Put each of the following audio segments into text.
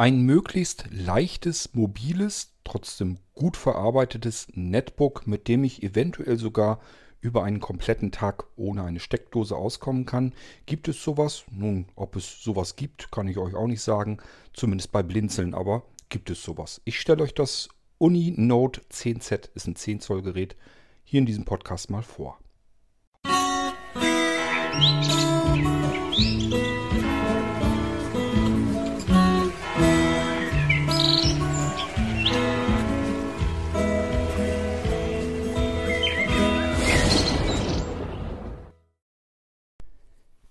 Ein möglichst leichtes, mobiles, trotzdem gut verarbeitetes Netbook, mit dem ich eventuell sogar über einen kompletten Tag ohne eine Steckdose auskommen kann. Gibt es sowas? Nun, ob es sowas gibt, kann ich euch auch nicht sagen. Zumindest bei Blinzeln, aber gibt es sowas. Ich stelle euch das Uni Note 10Z, ist ein 10 Zoll Gerät, hier in diesem Podcast mal vor.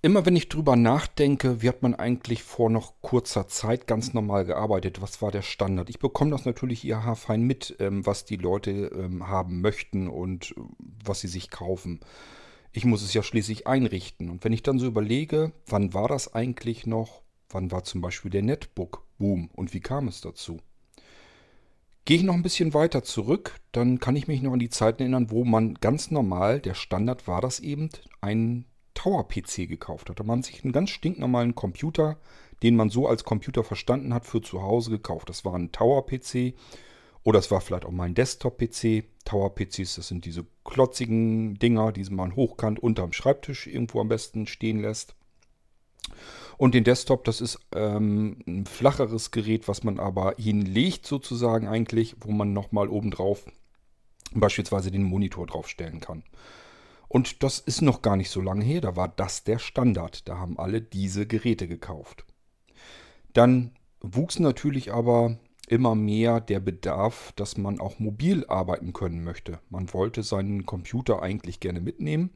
Immer wenn ich drüber nachdenke, wie hat man eigentlich vor noch kurzer Zeit ganz normal gearbeitet? Was war der Standard? Ich bekomme das natürlich ihr haarfein mit, ähm, was die Leute ähm, haben möchten und äh, was sie sich kaufen. Ich muss es ja schließlich einrichten. Und wenn ich dann so überlege, wann war das eigentlich noch? Wann war zum Beispiel der Netbook-Boom und wie kam es dazu? Gehe ich noch ein bisschen weiter zurück, dann kann ich mich noch an die Zeiten erinnern, wo man ganz normal, der Standard war das eben, ein Tower-PC gekauft hatte. Man sich einen ganz stinknormalen Computer, den man so als Computer verstanden hat, für zu Hause gekauft. Das war ein Tower-PC oder es war vielleicht auch mal ein Desktop-PC. Tower-PCs, das sind diese klotzigen Dinger, die man hochkant unterm Schreibtisch irgendwo am besten stehen lässt. Und den Desktop, das ist ähm, ein flacheres Gerät, was man aber hinlegt sozusagen eigentlich, wo man nochmal obendrauf beispielsweise den Monitor draufstellen kann. Und das ist noch gar nicht so lange her, da war das der Standard. Da haben alle diese Geräte gekauft. Dann wuchs natürlich aber immer mehr der Bedarf, dass man auch mobil arbeiten können möchte. Man wollte seinen Computer eigentlich gerne mitnehmen.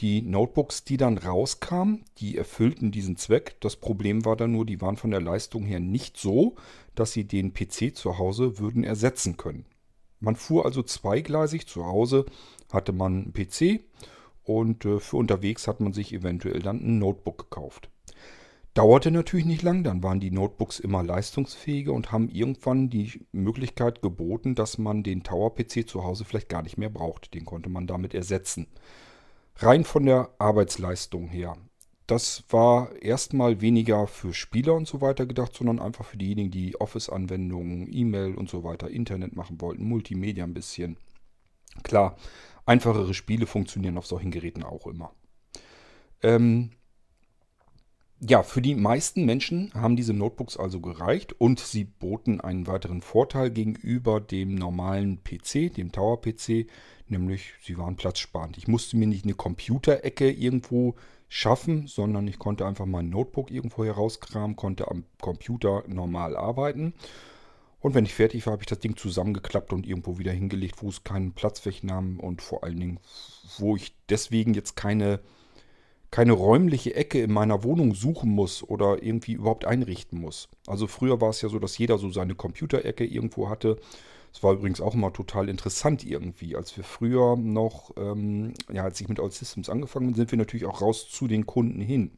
Die Notebooks, die dann rauskamen, die erfüllten diesen Zweck. Das Problem war dann nur, die waren von der Leistung her nicht so, dass sie den PC zu Hause würden ersetzen können. Man fuhr also zweigleisig. Zu Hause hatte man einen PC und äh, für unterwegs hat man sich eventuell dann ein Notebook gekauft. Dauerte natürlich nicht lang, dann waren die Notebooks immer leistungsfähiger und haben irgendwann die Möglichkeit geboten, dass man den Tower-PC zu Hause vielleicht gar nicht mehr braucht. Den konnte man damit ersetzen. Rein von der Arbeitsleistung her. Das war erstmal weniger für Spieler und so weiter gedacht, sondern einfach für diejenigen, die Office-Anwendungen, E-Mail und so weiter, Internet machen wollten, Multimedia ein bisschen. Klar, Einfachere Spiele funktionieren auf solchen Geräten auch immer. Ähm, ja, für die meisten Menschen haben diese Notebooks also gereicht und sie boten einen weiteren Vorteil gegenüber dem normalen PC, dem Tower-PC, nämlich sie waren platzsparend. Ich musste mir nicht eine Computerecke irgendwo schaffen, sondern ich konnte einfach mein Notebook irgendwo herauskramen, konnte am Computer normal arbeiten und wenn ich fertig war, habe ich das Ding zusammengeklappt und irgendwo wieder hingelegt, wo es keinen Platz wegnahm und vor allen Dingen, wo ich deswegen jetzt keine, keine räumliche Ecke in meiner Wohnung suchen muss oder irgendwie überhaupt einrichten muss. Also früher war es ja so, dass jeder so seine Computerecke irgendwo hatte. Es war übrigens auch immer total interessant irgendwie. Als wir früher noch, ähm, ja, als ich mit All Systems angefangen bin, sind wir natürlich auch raus zu den Kunden hin.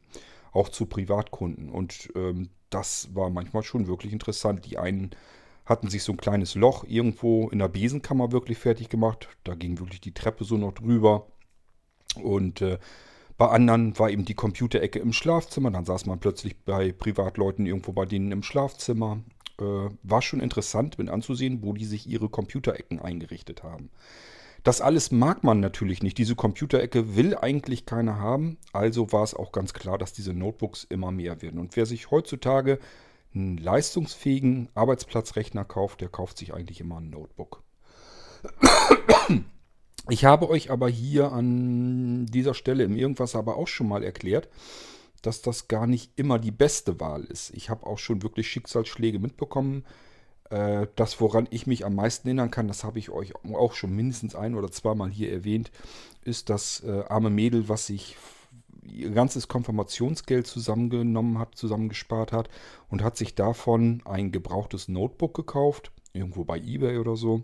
Auch zu Privatkunden. Und ähm, das war manchmal schon wirklich interessant. Die einen hatten sich so ein kleines Loch irgendwo in der Besenkammer wirklich fertig gemacht. Da ging wirklich die Treppe so noch drüber. Und äh, bei anderen war eben die Computerecke im Schlafzimmer. Dann saß man plötzlich bei Privatleuten irgendwo bei denen im Schlafzimmer. Äh, war schon interessant mit anzusehen, wo die sich ihre Computerecken eingerichtet haben. Das alles mag man natürlich nicht. Diese Computerecke will eigentlich keiner haben. Also war es auch ganz klar, dass diese Notebooks immer mehr werden. Und wer sich heutzutage einen leistungsfähigen Arbeitsplatzrechner kauft, der kauft sich eigentlich immer ein Notebook. Ich habe euch aber hier an dieser Stelle im Irgendwas aber auch schon mal erklärt, dass das gar nicht immer die beste Wahl ist. Ich habe auch schon wirklich Schicksalsschläge mitbekommen. Äh, das, woran ich mich am meisten erinnern kann, das habe ich euch auch schon mindestens ein oder zweimal hier erwähnt, ist das äh, arme Mädel, was sich ihr ganzes Konfirmationsgeld zusammengenommen hat, zusammengespart hat und hat sich davon ein gebrauchtes Notebook gekauft, irgendwo bei eBay oder so.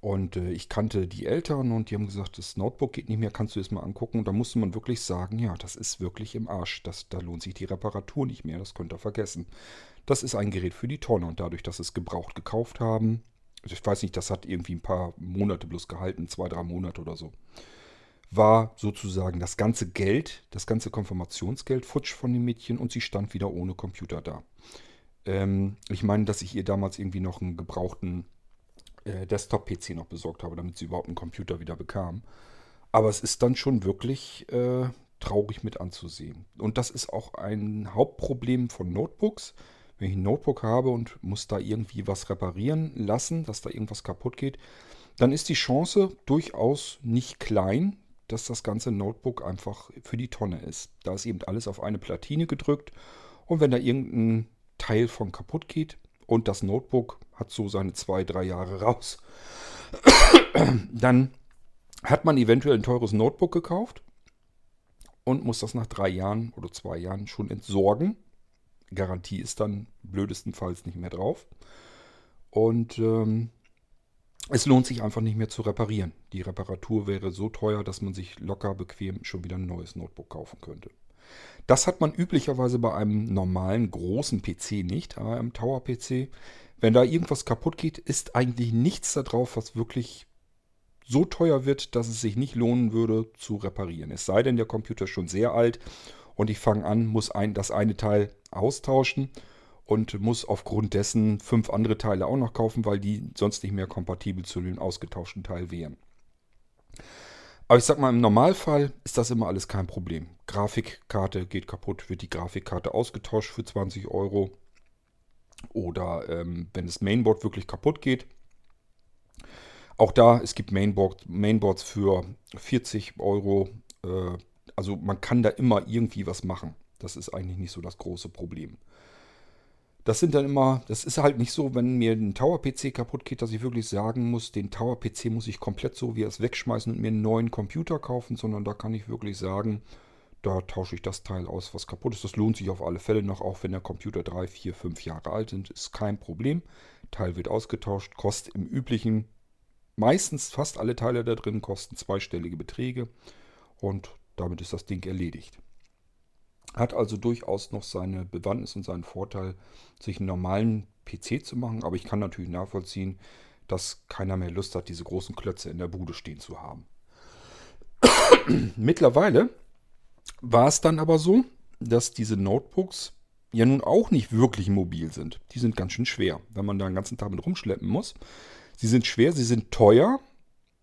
Und äh, ich kannte die Eltern und die haben gesagt, das Notebook geht nicht mehr, kannst du es mal angucken. Und da musste man wirklich sagen, ja, das ist wirklich im Arsch. Das, da lohnt sich die Reparatur nicht mehr, das könnt ihr vergessen. Das ist ein Gerät für die Tonne und dadurch, dass es gebraucht gekauft haben, ich weiß nicht, das hat irgendwie ein paar Monate bloß gehalten, zwei, drei Monate oder so war sozusagen das ganze Geld, das ganze Konfirmationsgeld futsch von dem Mädchen und sie stand wieder ohne Computer da. Ähm, ich meine, dass ich ihr damals irgendwie noch einen gebrauchten äh, Desktop-PC noch besorgt habe, damit sie überhaupt einen Computer wieder bekam. Aber es ist dann schon wirklich äh, traurig mit anzusehen. Und das ist auch ein Hauptproblem von Notebooks. Wenn ich ein Notebook habe und muss da irgendwie was reparieren lassen, dass da irgendwas kaputt geht, dann ist die Chance durchaus nicht klein, dass das ganze Notebook einfach für die Tonne ist. Da ist eben alles auf eine Platine gedrückt und wenn da irgendein Teil von kaputt geht und das Notebook hat so seine zwei, drei Jahre raus, dann hat man eventuell ein teures Notebook gekauft und muss das nach drei Jahren oder zwei Jahren schon entsorgen. Garantie ist dann blödestenfalls nicht mehr drauf. Und ähm, es lohnt sich einfach nicht mehr zu reparieren. Die Reparatur wäre so teuer, dass man sich locker bequem schon wieder ein neues Notebook kaufen könnte. Das hat man üblicherweise bei einem normalen großen PC nicht, aber einem Tower-PC. Wenn da irgendwas kaputt geht, ist eigentlich nichts da drauf, was wirklich so teuer wird, dass es sich nicht lohnen würde zu reparieren. Es sei denn, der Computer ist schon sehr alt und ich fange an, muss ein, das eine Teil austauschen und muss aufgrund dessen fünf andere Teile auch noch kaufen, weil die sonst nicht mehr kompatibel zu dem ausgetauschten Teil wären. Aber ich sag mal, im Normalfall ist das immer alles kein Problem. Grafikkarte geht kaputt, wird die Grafikkarte ausgetauscht für 20 Euro. Oder ähm, wenn das Mainboard wirklich kaputt geht, auch da, es gibt Mainboard, Mainboards für 40 Euro. Äh, also man kann da immer irgendwie was machen. Das ist eigentlich nicht so das große Problem. Das sind dann immer, das ist halt nicht so, wenn mir ein Tower-PC kaputt geht, dass ich wirklich sagen muss, den Tower-PC muss ich komplett so wie es wegschmeißen und mir einen neuen Computer kaufen, sondern da kann ich wirklich sagen, da tausche ich das Teil aus, was kaputt ist. Das lohnt sich auf alle Fälle noch, auch wenn der Computer 3, 4, 5 Jahre alt ist, ist kein Problem. Teil wird ausgetauscht, kostet im üblichen meistens fast alle Teile da drin kosten zweistellige Beträge und damit ist das Ding erledigt. Hat also durchaus noch seine Bewandtnis und seinen Vorteil, sich einen normalen PC zu machen, aber ich kann natürlich nachvollziehen, dass keiner mehr Lust hat, diese großen Klötze in der Bude stehen zu haben. Mittlerweile war es dann aber so, dass diese Notebooks ja nun auch nicht wirklich mobil sind. Die sind ganz schön schwer, wenn man da den ganzen Tag mit rumschleppen muss. Sie sind schwer, sie sind teuer.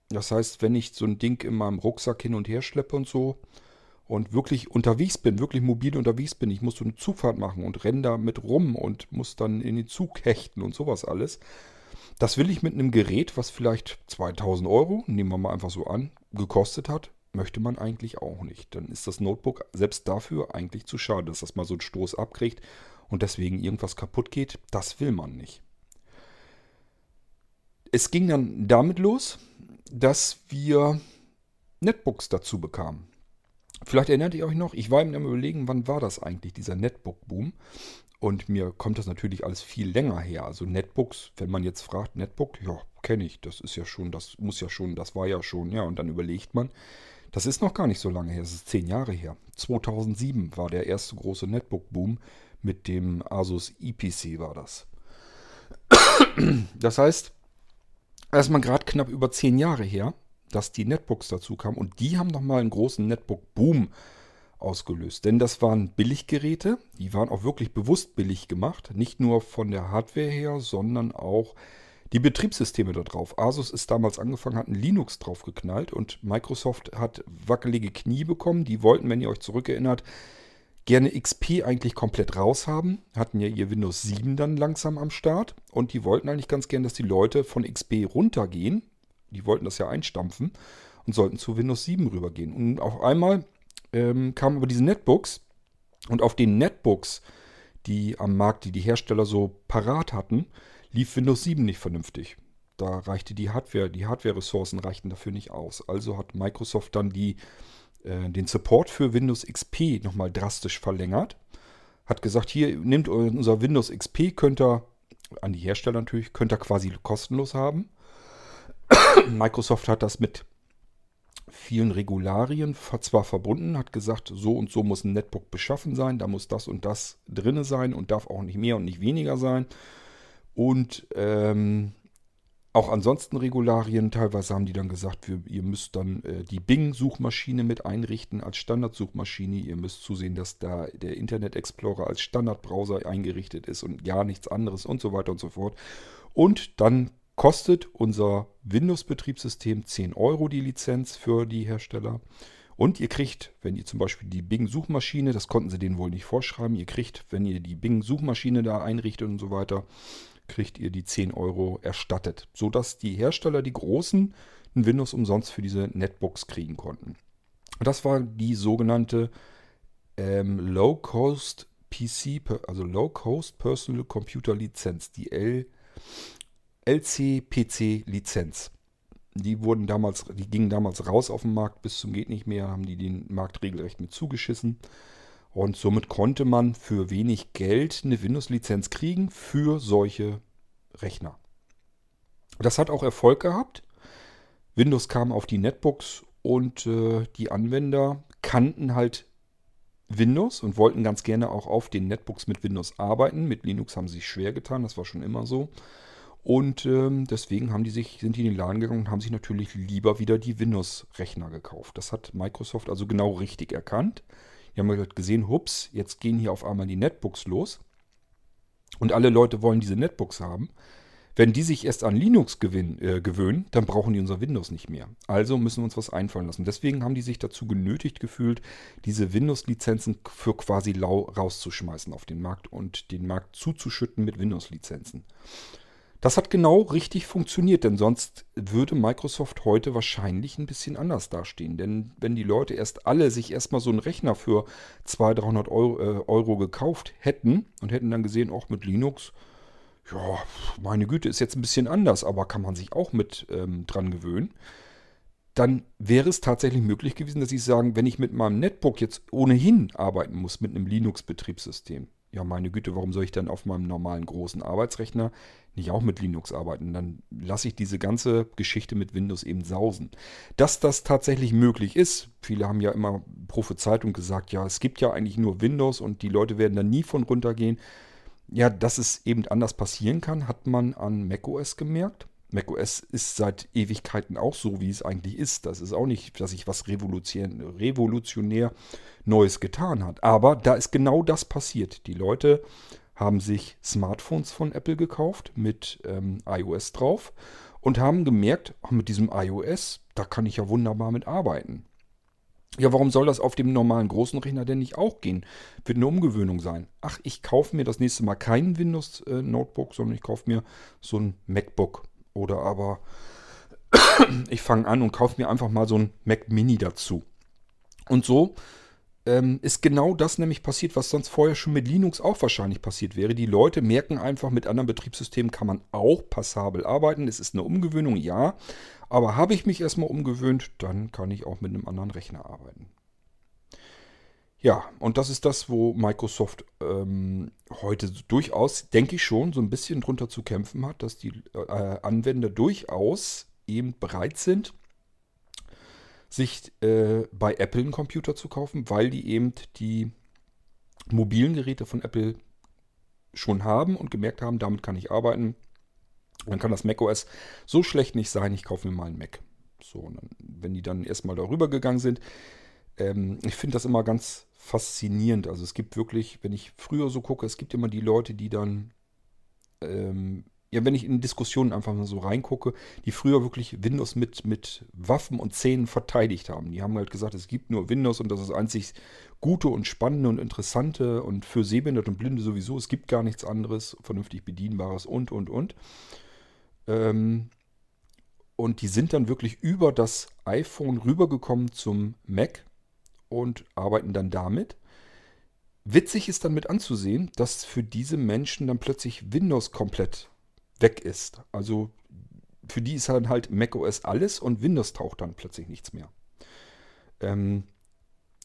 Das heißt, wenn ich so ein Ding in meinem Rucksack hin und her schleppe und so und wirklich unterwegs bin, wirklich mobil unterwegs bin, ich muss so eine Zugfahrt machen und renne da mit rum und muss dann in den Zug hechten und sowas alles. Das will ich mit einem Gerät, was vielleicht 2000 Euro, nehmen wir mal einfach so an, gekostet hat, möchte man eigentlich auch nicht. Dann ist das Notebook selbst dafür eigentlich zu schade, dass das mal so einen Stoß abkriegt und deswegen irgendwas kaputt geht. Das will man nicht es ging dann damit los, dass wir Netbooks dazu bekamen. Vielleicht erinnert ihr euch noch, ich war am überlegen, wann war das eigentlich, dieser Netbook-Boom. Und mir kommt das natürlich alles viel länger her. Also Netbooks, wenn man jetzt fragt, Netbook, ja, kenne ich, das ist ja schon, das muss ja schon, das war ja schon, ja. Und dann überlegt man, das ist noch gar nicht so lange her, das ist zehn Jahre her. 2007 war der erste große Netbook-Boom mit dem Asus EPC war das. Das heißt, erstmal gerade knapp über zehn Jahre her, dass die Netbooks dazu kamen. Und die haben nochmal einen großen Netbook-Boom ausgelöst. Denn das waren Billiggeräte, die waren auch wirklich bewusst billig gemacht. Nicht nur von der Hardware her, sondern auch die Betriebssysteme da drauf. Asus ist damals angefangen, hat ein Linux drauf geknallt und Microsoft hat wackelige Knie bekommen. Die wollten, wenn ihr euch zurückerinnert, gerne XP eigentlich komplett raus haben. Hatten ja ihr Windows 7 dann langsam am Start. Und die wollten eigentlich ganz gern, dass die Leute von XP runtergehen. Die wollten das ja einstampfen und sollten zu Windows 7 rübergehen. Und auf einmal ähm, kamen aber diese Netbooks. Und auf den Netbooks, die am Markt, die die Hersteller so parat hatten, lief Windows 7 nicht vernünftig. Da reichte die Hardware, die Hardware-Ressourcen reichten dafür nicht aus. Also hat Microsoft dann die äh, den Support für Windows XP nochmal drastisch verlängert. Hat gesagt, hier nimmt unser Windows XP, könnt ihr, an die Hersteller natürlich, könnt ihr quasi kostenlos haben. Microsoft hat das mit vielen Regularien zwar verbunden, hat gesagt, so und so muss ein Netbook beschaffen sein, da muss das und das drinne sein und darf auch nicht mehr und nicht weniger sein. Und ähm, auch ansonsten Regularien. Teilweise haben die dann gesagt, wir, ihr müsst dann äh, die Bing-Suchmaschine mit einrichten als Standardsuchmaschine. Ihr müsst zusehen, dass da der Internet Explorer als Standardbrowser eingerichtet ist und ja nichts anderes und so weiter und so fort. Und dann kostet unser Windows-Betriebssystem 10 Euro die Lizenz für die Hersteller. Und ihr kriegt, wenn ihr zum Beispiel die Bing-Suchmaschine, das konnten sie denen wohl nicht vorschreiben, ihr kriegt, wenn ihr die Bing-Suchmaschine da einrichtet und so weiter, kriegt ihr die 10 Euro erstattet, sodass die Hersteller, die großen, ein Windows umsonst für diese Netbooks kriegen konnten. Das war die sogenannte ähm, Low-Cost PC, also Low-Cost Personal Computer Lizenz, die L, LCPC Lizenz. Die wurden damals, die gingen damals raus auf den Markt bis zum geht nicht mehr, haben die den Markt regelrecht mit zugeschissen. Und somit konnte man für wenig Geld eine Windows-Lizenz kriegen für solche Rechner. Das hat auch Erfolg gehabt. Windows kam auf die Netbooks und äh, die Anwender kannten halt Windows und wollten ganz gerne auch auf den Netbooks mit Windows arbeiten. Mit Linux haben sie sich schwer getan, das war schon immer so. Und ähm, deswegen haben die sich, sind die in den Laden gegangen und haben sich natürlich lieber wieder die Windows-Rechner gekauft. Das hat Microsoft also genau richtig erkannt. Die haben halt gesehen, hups, jetzt gehen hier auf einmal die Netbooks los. Und alle Leute wollen diese Netbooks haben. Wenn die sich erst an Linux gewinn, äh, gewöhnen, dann brauchen die unser Windows nicht mehr. Also müssen wir uns was einfallen lassen. Deswegen haben die sich dazu genötigt gefühlt, diese Windows-Lizenzen für quasi lau rauszuschmeißen auf den Markt und den Markt zuzuschütten mit Windows-Lizenzen. Das hat genau richtig funktioniert, denn sonst würde Microsoft heute wahrscheinlich ein bisschen anders dastehen. Denn wenn die Leute erst alle sich erstmal so einen Rechner für 200, 300 Euro, äh, Euro gekauft hätten und hätten dann gesehen, auch mit Linux, ja, meine Güte, ist jetzt ein bisschen anders, aber kann man sich auch mit ähm, dran gewöhnen, dann wäre es tatsächlich möglich gewesen, dass sie sagen, wenn ich mit meinem Netbook jetzt ohnehin arbeiten muss, mit einem Linux-Betriebssystem, ja, meine Güte, warum soll ich dann auf meinem normalen großen Arbeitsrechner nicht auch mit Linux arbeiten? Dann lasse ich diese ganze Geschichte mit Windows eben sausen. Dass das tatsächlich möglich ist, viele haben ja immer prophezeit und gesagt, ja, es gibt ja eigentlich nur Windows und die Leute werden da nie von runtergehen. Ja, dass es eben anders passieren kann, hat man an macOS gemerkt macOS ist seit Ewigkeiten auch so, wie es eigentlich ist. Das ist auch nicht, dass sich was revolutionär, revolutionär Neues getan hat. Aber da ist genau das passiert. Die Leute haben sich Smartphones von Apple gekauft mit ähm, iOS drauf und haben gemerkt, ach, mit diesem iOS, da kann ich ja wunderbar mit arbeiten. Ja, warum soll das auf dem normalen großen Rechner denn nicht auch gehen? Wird eine Umgewöhnung sein. Ach, ich kaufe mir das nächste Mal kein Windows äh, Notebook, sondern ich kaufe mir so ein MacBook oder aber ich fange an und kaufe mir einfach mal so ein Mac Mini dazu. Und so ähm, ist genau das nämlich passiert, was sonst vorher schon mit Linux auch wahrscheinlich passiert wäre. Die Leute merken einfach, mit anderen Betriebssystemen kann man auch passabel arbeiten. Es ist eine Umgewöhnung, ja. Aber habe ich mich erstmal umgewöhnt, dann kann ich auch mit einem anderen Rechner arbeiten. Ja, und das ist das, wo Microsoft ähm, heute durchaus, denke ich schon, so ein bisschen drunter zu kämpfen hat, dass die äh, Anwender durchaus eben bereit sind, sich äh, bei Apple einen Computer zu kaufen, weil die eben die mobilen Geräte von Apple schon haben und gemerkt haben, damit kann ich arbeiten. Dann kann das macOS so schlecht nicht sein, ich kaufe mir mal einen Mac. So, dann, wenn die dann erstmal darüber gegangen sind, ähm, ich finde das immer ganz faszinierend. Also es gibt wirklich, wenn ich früher so gucke, es gibt immer die Leute, die dann, ähm, ja, wenn ich in Diskussionen einfach mal so reingucke, die früher wirklich Windows mit, mit Waffen und Zähnen verteidigt haben. Die haben halt gesagt, es gibt nur Windows und das ist einzig Gute und Spannende und Interessante und für Sehbehinderte und Blinde sowieso. Es gibt gar nichts anderes, vernünftig bedienbares und, und, und. Ähm, und die sind dann wirklich über das iPhone rübergekommen zum Mac und arbeiten dann damit. Witzig ist dann mit anzusehen, dass für diese Menschen dann plötzlich Windows komplett weg ist. Also für die ist dann halt macOS alles und Windows taucht dann plötzlich nichts mehr. Ähm,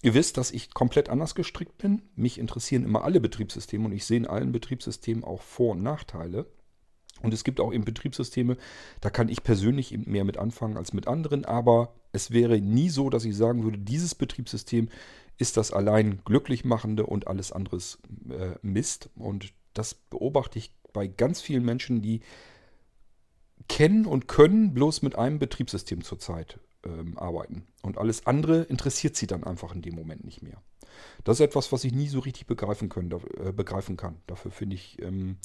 ihr wisst, dass ich komplett anders gestrickt bin. Mich interessieren immer alle Betriebssysteme und ich sehe in allen Betriebssystemen auch Vor- und Nachteile. Und es gibt auch eben Betriebssysteme, da kann ich persönlich eben mehr mit anfangen als mit anderen, aber es wäre nie so, dass ich sagen würde, dieses Betriebssystem ist das allein glücklich machende und alles anderes äh, Mist. Und das beobachte ich bei ganz vielen Menschen, die kennen und können bloß mit einem Betriebssystem zurzeit ähm, arbeiten. Und alles andere interessiert sie dann einfach in dem Moment nicht mehr. Das ist etwas, was ich nie so richtig begreifen, können, äh, begreifen kann. Dafür finde ich, ähm,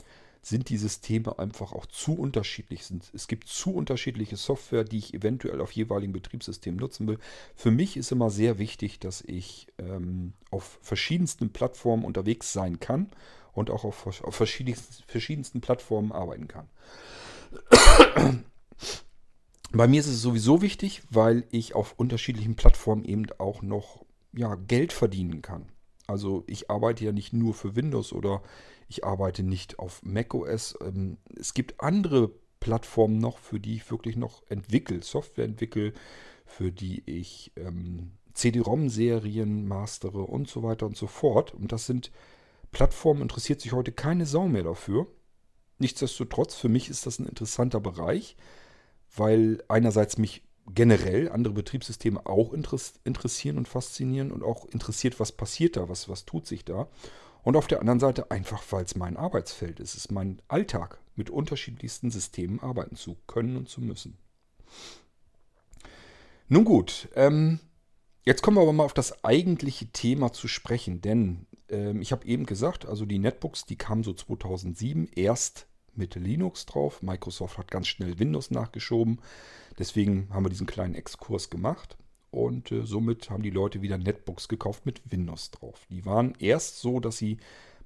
sind die Systeme einfach auch zu unterschiedlich. Es gibt zu unterschiedliche Software, die ich eventuell auf jeweiligen Betriebssystemen nutzen will. Für mich ist immer sehr wichtig, dass ich ähm, auf verschiedensten Plattformen unterwegs sein kann und auch auf, auf verschiedensten, verschiedensten Plattformen arbeiten kann. Bei mir ist es sowieso wichtig, weil ich auf unterschiedlichen Plattformen eben auch noch ja, Geld verdienen kann. Also ich arbeite ja nicht nur für Windows oder ich arbeite nicht auf macOS. Ähm, es gibt andere Plattformen noch, für die ich wirklich noch entwickle, Software entwickle, für die ich ähm, CD-ROM-Serien mastere und so weiter und so fort. Und das sind Plattformen, interessiert sich heute keine Sau mehr dafür. Nichtsdestotrotz, für mich ist das ein interessanter Bereich, weil einerseits mich generell andere Betriebssysteme auch interessieren und faszinieren und auch interessiert, was passiert da, was, was tut sich da. Und auf der anderen Seite einfach, weil es mein Arbeitsfeld ist. Es ist mein Alltag, mit unterschiedlichsten Systemen arbeiten zu können und zu müssen. Nun gut, ähm, jetzt kommen wir aber mal auf das eigentliche Thema zu sprechen, denn ähm, ich habe eben gesagt, also die Netbooks, die kamen so 2007 erst mit Linux drauf. Microsoft hat ganz schnell Windows nachgeschoben. Deswegen haben wir diesen kleinen Exkurs gemacht. Und äh, somit haben die Leute wieder Netbooks gekauft mit Windows drauf. Die waren erst so, dass sie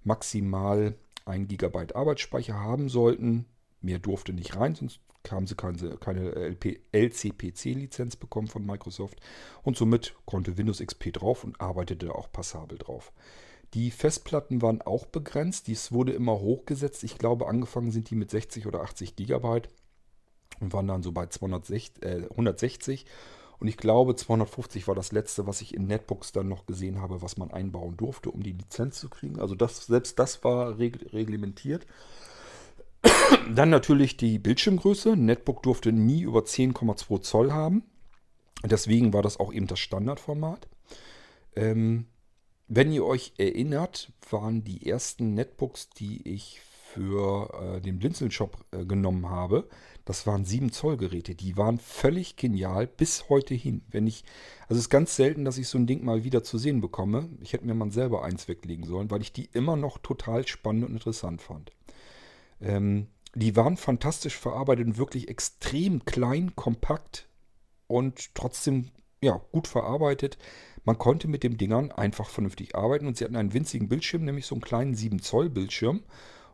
maximal 1 GB Arbeitsspeicher haben sollten. Mehr durfte nicht rein, sonst haben sie keine, keine LCPC-Lizenz bekommen von Microsoft. Und somit konnte Windows XP drauf und arbeitete auch passabel drauf. Die Festplatten waren auch begrenzt. Dies wurde immer hochgesetzt. Ich glaube, angefangen sind die mit 60 oder 80 Gigabyte und waren dann so bei 260, äh, 160. Und ich glaube, 250 war das letzte, was ich in Netbooks dann noch gesehen habe, was man einbauen durfte, um die Lizenz zu kriegen. Also das, selbst das war reglementiert. Dann natürlich die Bildschirmgröße. Netbook durfte nie über 10,2 Zoll haben. Deswegen war das auch eben das Standardformat. Ähm, wenn ihr euch erinnert, waren die ersten Netbooks, die ich für äh, den Blinzeln-Shop äh, genommen habe, das waren 7 Zoll Geräte. Die waren völlig genial bis heute hin. Wenn ich, also es ist ganz selten, dass ich so ein Ding mal wieder zu sehen bekomme. Ich hätte mir mal selber eins weglegen sollen, weil ich die immer noch total spannend und interessant fand. Ähm, die waren fantastisch verarbeitet und wirklich extrem klein, kompakt und trotzdem ja, gut verarbeitet. Man konnte mit den Dingern einfach vernünftig arbeiten und sie hatten einen winzigen Bildschirm, nämlich so einen kleinen 7 Zoll Bildschirm.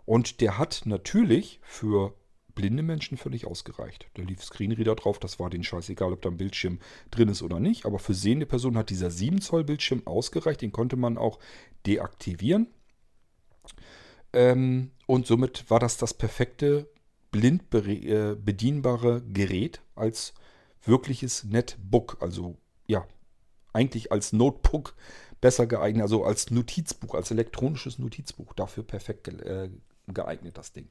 Und der hat natürlich für blinde Menschen völlig ausgereicht. Da lief Screenreader drauf, das war denen scheißegal, ob da ein Bildschirm drin ist oder nicht. Aber für sehende Personen hat dieser 7 Zoll Bildschirm ausgereicht, den konnte man auch deaktivieren. Ähm, und somit war das das perfekte blind äh, bedienbare Gerät als wirkliches Netbook. Also ja, eigentlich als Notebook besser geeignet, also als Notizbuch, als elektronisches Notizbuch. Dafür perfekt ge äh, geeignet, das Ding.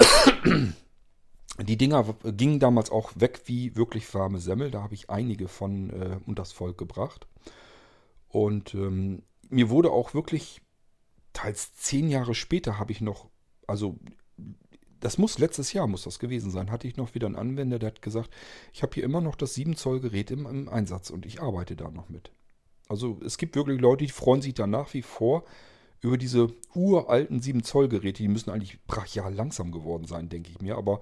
Die Dinger gingen damals auch weg wie wirklich warme Semmel. Da habe ich einige von äh, unters Volk gebracht. Und ähm, mir wurde auch wirklich, teils zehn Jahre später habe ich noch, also das muss letztes Jahr muss das gewesen sein, hatte ich noch wieder einen Anwender, der hat gesagt, ich habe hier immer noch das 7 Zoll Gerät im, im, Einsatz und ich arbeite da noch mit. Also es gibt wirklich Leute, die freuen sich da nach wie vor über diese uralten 7 Zoll Geräte. Die müssen eigentlich brachial langsam geworden sein, denke ich mir, aber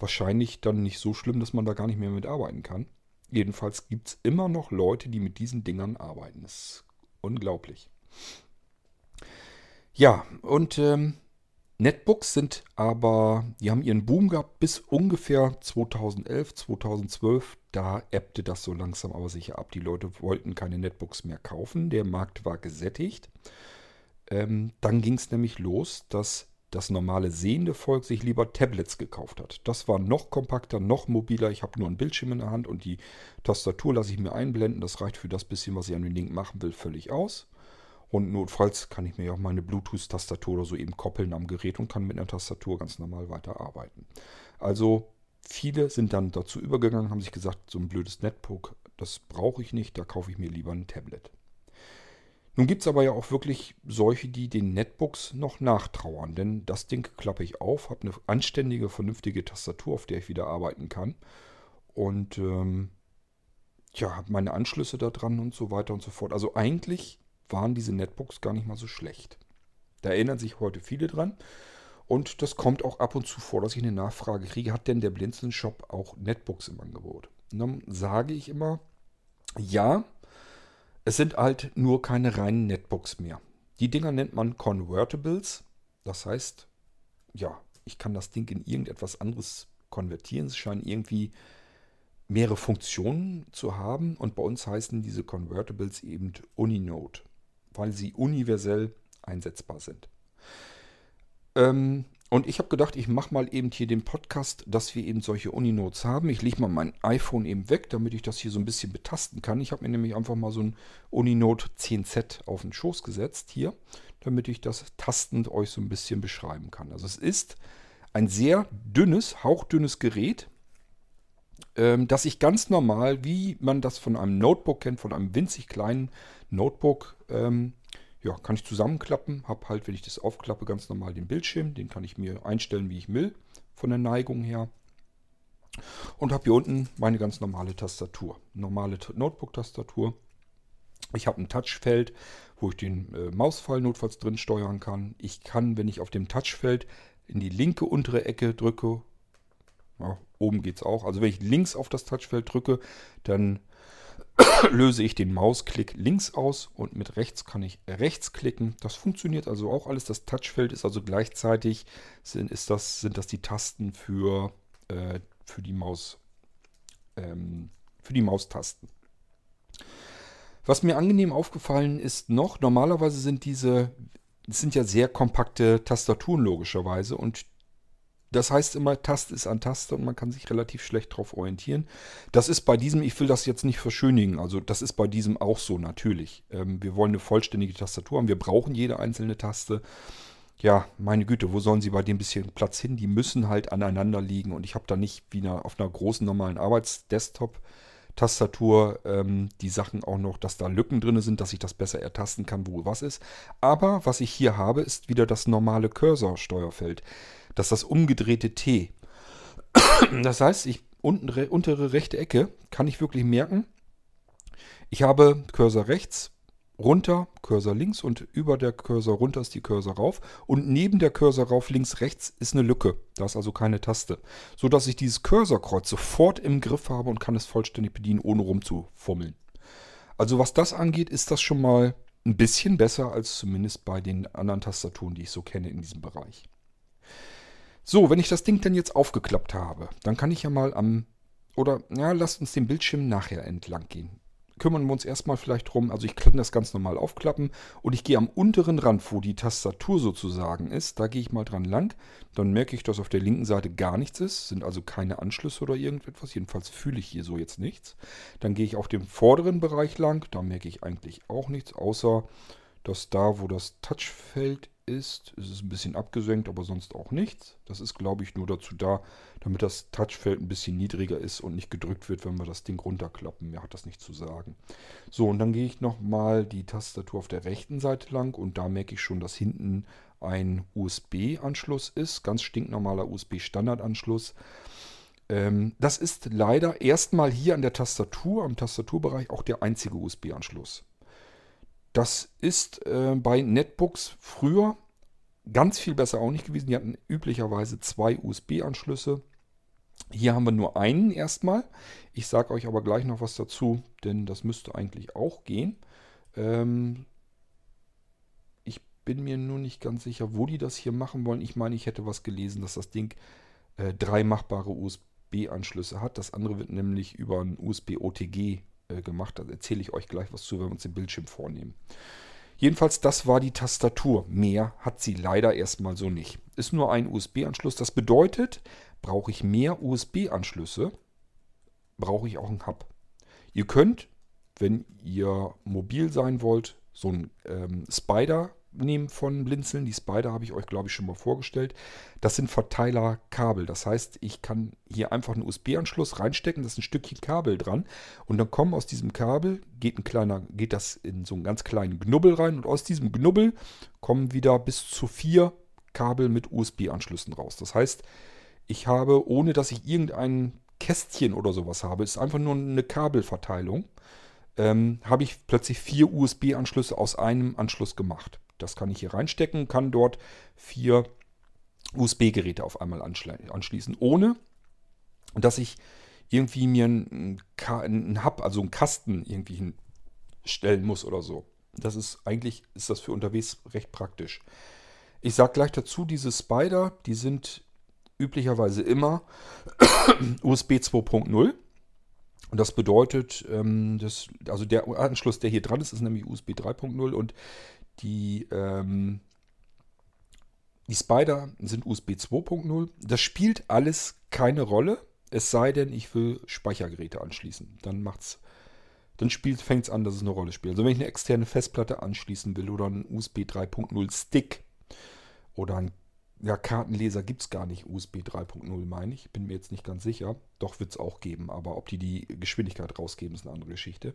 wahrscheinlich dann nicht so schlimm, dass man da gar nicht mehr mit arbeiten kann. Jedenfalls gibt es immer noch Leute, die mit diesen Dingern arbeiten. Das ist unglaublich. Ja, und ähm, Netbooks sind aber, die haben ihren Boom gehabt bis ungefähr 2011, 2012. Da ebbte das so langsam aber sicher ab. Die Leute wollten keine Netbooks mehr kaufen. Der Markt war gesättigt. Ähm, dann ging es nämlich los, dass das normale sehende Volk sich lieber Tablets gekauft hat. Das war noch kompakter, noch mobiler. Ich habe nur einen Bildschirm in der Hand und die Tastatur lasse ich mir einblenden. Das reicht für das bisschen, was ich an dem Ding machen will, völlig aus. Und notfalls kann ich mir auch meine Bluetooth-Tastatur oder so eben koppeln am Gerät und kann mit einer Tastatur ganz normal weiterarbeiten. Also viele sind dann dazu übergegangen, haben sich gesagt, so ein blödes Netbook, das brauche ich nicht, da kaufe ich mir lieber ein Tablet. Nun gibt es aber ja auch wirklich solche, die den Netbooks noch nachtrauern. Denn das Ding klappe ich auf, habe eine anständige, vernünftige Tastatur, auf der ich wieder arbeiten kann. Und ähm, ja, habe meine Anschlüsse da dran und so weiter und so fort. Also eigentlich waren diese Netbooks gar nicht mal so schlecht. Da erinnern sich heute viele dran. Und das kommt auch ab und zu vor, dass ich eine Nachfrage kriege, hat denn der Blinzeln Shop auch Netbooks im Angebot? Und dann sage ich immer, ja, es sind halt nur keine reinen Netbooks mehr. Die Dinger nennt man Convertibles. Das heißt, ja, ich kann das Ding in irgendetwas anderes konvertieren. Es scheinen irgendwie mehrere Funktionen zu haben. Und bei uns heißen diese Convertibles eben Uninode, weil sie universell einsetzbar sind. Ähm, und ich habe gedacht, ich mache mal eben hier den Podcast, dass wir eben solche Uninotes haben. Ich lege mal mein iPhone eben weg, damit ich das hier so ein bisschen betasten kann. Ich habe mir nämlich einfach mal so ein Uninote 10Z auf den Schoß gesetzt hier, damit ich das tastend euch so ein bisschen beschreiben kann. Also es ist ein sehr dünnes, hauchdünnes Gerät, ähm, das ich ganz normal, wie man das von einem Notebook kennt, von einem winzig kleinen Notebook, ähm, ja, kann ich zusammenklappen. Habe halt, wenn ich das aufklappe, ganz normal den Bildschirm. Den kann ich mir einstellen, wie ich will, von der Neigung her. Und habe hier unten meine ganz normale Tastatur. Normale Notebook-Tastatur. Ich habe ein Touchfeld, wo ich den äh, Mausfall notfalls drin steuern kann. Ich kann, wenn ich auf dem Touchfeld in die linke untere Ecke drücke, ja, oben geht es auch. Also wenn ich links auf das Touchfeld drücke, dann löse ich den Mausklick links aus und mit rechts kann ich rechts klicken. Das funktioniert also auch alles. Das Touchfeld ist also gleichzeitig, sind, ist das, sind das die Tasten für, äh, für, die Maus, ähm, für die Maustasten. Was mir angenehm aufgefallen ist noch, normalerweise sind diese, sind ja sehr kompakte Tastaturen logischerweise und das heißt immer, Taste ist an Taste und man kann sich relativ schlecht darauf orientieren. Das ist bei diesem, ich will das jetzt nicht verschönigen, also das ist bei diesem auch so natürlich. Ähm, wir wollen eine vollständige Tastatur haben, wir brauchen jede einzelne Taste. Ja, meine Güte, wo sollen sie bei dem bisschen Platz hin? Die müssen halt aneinander liegen und ich habe da nicht wie eine, auf einer großen normalen Arbeitsdesktop Tastatur ähm, die Sachen auch noch, dass da Lücken drin sind, dass ich das besser ertasten kann, wo was ist. Aber was ich hier habe, ist wieder das normale Cursor-Steuerfeld. Das ist das umgedrehte T. Das heißt, ich unten, untere rechte Ecke kann ich wirklich merken, ich habe Cursor rechts, runter, Cursor links und über der Cursor runter ist die Cursor rauf und neben der Cursor rauf links rechts ist eine Lücke. Da ist also keine Taste. So dass ich dieses Cursorkreuz sofort im Griff habe und kann es vollständig bedienen, ohne rumzufummeln. Also was das angeht, ist das schon mal ein bisschen besser als zumindest bei den anderen Tastaturen, die ich so kenne in diesem Bereich. So, wenn ich das Ding dann jetzt aufgeklappt habe, dann kann ich ja mal am, oder ja, lasst uns den Bildschirm nachher entlang gehen. Kümmern wir uns erstmal vielleicht drum, also ich kann das ganz normal aufklappen und ich gehe am unteren Rand, wo die Tastatur sozusagen ist, da gehe ich mal dran lang. Dann merke ich, dass auf der linken Seite gar nichts ist, sind also keine Anschlüsse oder irgendetwas, jedenfalls fühle ich hier so jetzt nichts. Dann gehe ich auf dem vorderen Bereich lang, da merke ich eigentlich auch nichts, außer dass da, wo das Touchfeld ist, ist es ein bisschen abgesenkt, aber sonst auch nichts. Das ist, glaube ich, nur dazu da, damit das Touchfeld ein bisschen niedriger ist und nicht gedrückt wird, wenn wir das Ding runterklappen. Mehr hat das nicht zu sagen. So, und dann gehe ich nochmal die Tastatur auf der rechten Seite lang und da merke ich schon, dass hinten ein USB-Anschluss ist. Ganz stinknormaler USB-Standardanschluss. Ähm, das ist leider erstmal hier an der Tastatur, am Tastaturbereich auch der einzige USB-Anschluss. Das ist äh, bei Netbooks früher ganz viel besser auch nicht gewesen. Die hatten üblicherweise zwei USB-Anschlüsse. Hier haben wir nur einen erstmal. Ich sage euch aber gleich noch was dazu, denn das müsste eigentlich auch gehen. Ähm ich bin mir nur nicht ganz sicher, wo die das hier machen wollen. Ich meine, ich hätte was gelesen, dass das Ding äh, drei machbare USB-Anschlüsse hat. Das andere wird nämlich über ein USB-OTG äh, gemacht. Da erzähle ich euch gleich was zu, wenn wir uns den Bildschirm vornehmen. Jedenfalls, das war die Tastatur. Mehr hat sie leider erstmal so nicht. Ist nur ein USB-Anschluss. Das bedeutet, brauche ich mehr USB-Anschlüsse, brauche ich auch einen Hub. Ihr könnt, wenn ihr mobil sein wollt, so einen ähm, Spider nehmen von Blinzeln. Die Spider habe ich euch, glaube ich, schon mal vorgestellt. Das sind Verteilerkabel. Das heißt, ich kann hier einfach einen USB-Anschluss reinstecken. Das ist ein Stückchen Kabel dran. Und dann kommen aus diesem Kabel, geht, ein kleiner, geht das in so einen ganz kleinen Knubbel rein. Und aus diesem Knubbel kommen wieder bis zu vier Kabel mit USB-Anschlüssen raus. Das heißt, ich habe, ohne dass ich irgendein Kästchen oder sowas habe, ist einfach nur eine Kabelverteilung ähm, habe ich plötzlich vier USB-Anschlüsse aus einem Anschluss gemacht. Das kann ich hier reinstecken, kann dort vier USB-Geräte auf einmal anschließen, ohne dass ich irgendwie mir einen, Hub, also einen Kasten irgendwie stellen muss oder so. Das ist eigentlich ist das für unterwegs recht praktisch. Ich sage gleich dazu, diese Spider, die sind üblicherweise immer USB 2.0. Und das bedeutet, ähm, also der Anschluss, der hier dran ist, ist nämlich USB 3.0 und die, ähm, die Spider sind USB 2.0. Das spielt alles keine Rolle, es sei denn, ich will Speichergeräte anschließen. Dann macht's, dann fängt es an, dass es eine Rolle spielt. Also wenn ich eine externe Festplatte anschließen will oder einen USB 3.0 Stick oder ein ja, Kartenleser gibt es gar nicht, USB 3.0 meine ich. Bin mir jetzt nicht ganz sicher. Doch wird es auch geben, aber ob die die Geschwindigkeit rausgeben, ist eine andere Geschichte.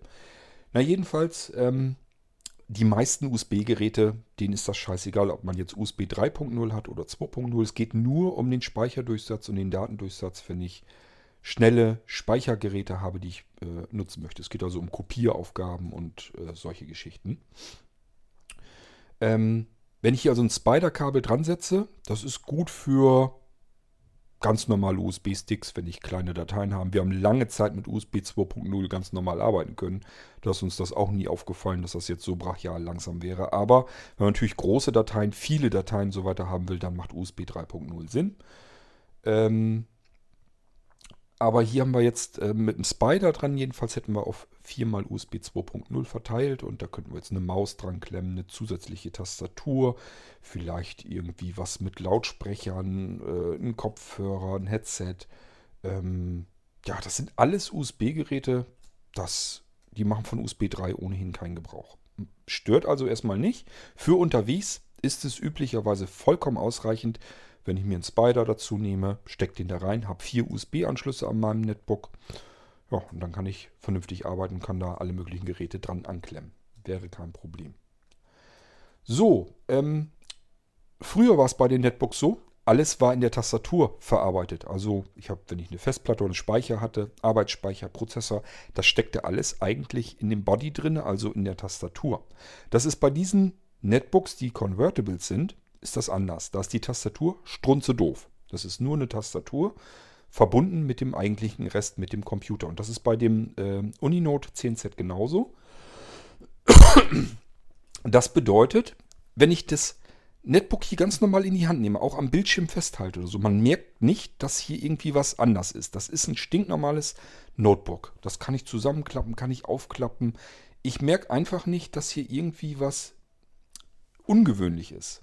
Na, jedenfalls, ähm, die meisten USB-Geräte, denen ist das scheißegal, ob man jetzt USB 3.0 hat oder 2.0. Es geht nur um den Speicherdurchsatz und den Datendurchsatz, wenn ich schnelle Speichergeräte habe, die ich äh, nutzen möchte. Es geht also um Kopieraufgaben und äh, solche Geschichten. Ähm, wenn ich hier also ein Spider-Kabel dran setze, das ist gut für ganz normale USB-Sticks, wenn ich kleine Dateien habe. Wir haben lange Zeit mit USB 2.0 ganz normal arbeiten können. Da ist uns das auch nie aufgefallen, dass das jetzt so brachial langsam wäre. Aber wenn man natürlich große Dateien, viele Dateien und so weiter haben will, dann macht USB 3.0 Sinn. Ähm, aber hier haben wir jetzt äh, mit einem Spider dran, jedenfalls hätten wir auf 4x USB 2.0 verteilt und da könnten wir jetzt eine Maus dran klemmen, eine zusätzliche Tastatur, vielleicht irgendwie was mit Lautsprechern, äh, ein Kopfhörer, ein Headset. Ähm, ja, das sind alles USB-Geräte, die machen von USB 3 ohnehin keinen Gebrauch. Stört also erstmal nicht. Für unterwegs ist es üblicherweise vollkommen ausreichend, wenn ich mir einen Spider dazu nehme, stecke den da rein, habe vier USB-Anschlüsse an meinem Netbook. Ja, und dann kann ich vernünftig arbeiten, kann da alle möglichen Geräte dran anklemmen. Wäre kein Problem. So, ähm, früher war es bei den Netbooks so, alles war in der Tastatur verarbeitet. Also ich habe, wenn ich eine Festplatte oder einen Speicher hatte, Arbeitsspeicher, Prozessor, das steckte alles eigentlich in dem Body drin, also in der Tastatur. Das ist bei diesen Netbooks, die convertible sind, ist das anders. Da ist die Tastatur strunze doof. Das ist nur eine Tastatur, verbunden mit dem eigentlichen Rest, mit dem Computer. Und das ist bei dem äh, Uninote 10Z genauso. Das bedeutet, wenn ich das Netbook hier ganz normal in die Hand nehme, auch am Bildschirm festhalte oder so, man merkt nicht, dass hier irgendwie was anders ist. Das ist ein stinknormales Notebook. Das kann ich zusammenklappen, kann ich aufklappen. Ich merke einfach nicht, dass hier irgendwie was ungewöhnlich ist.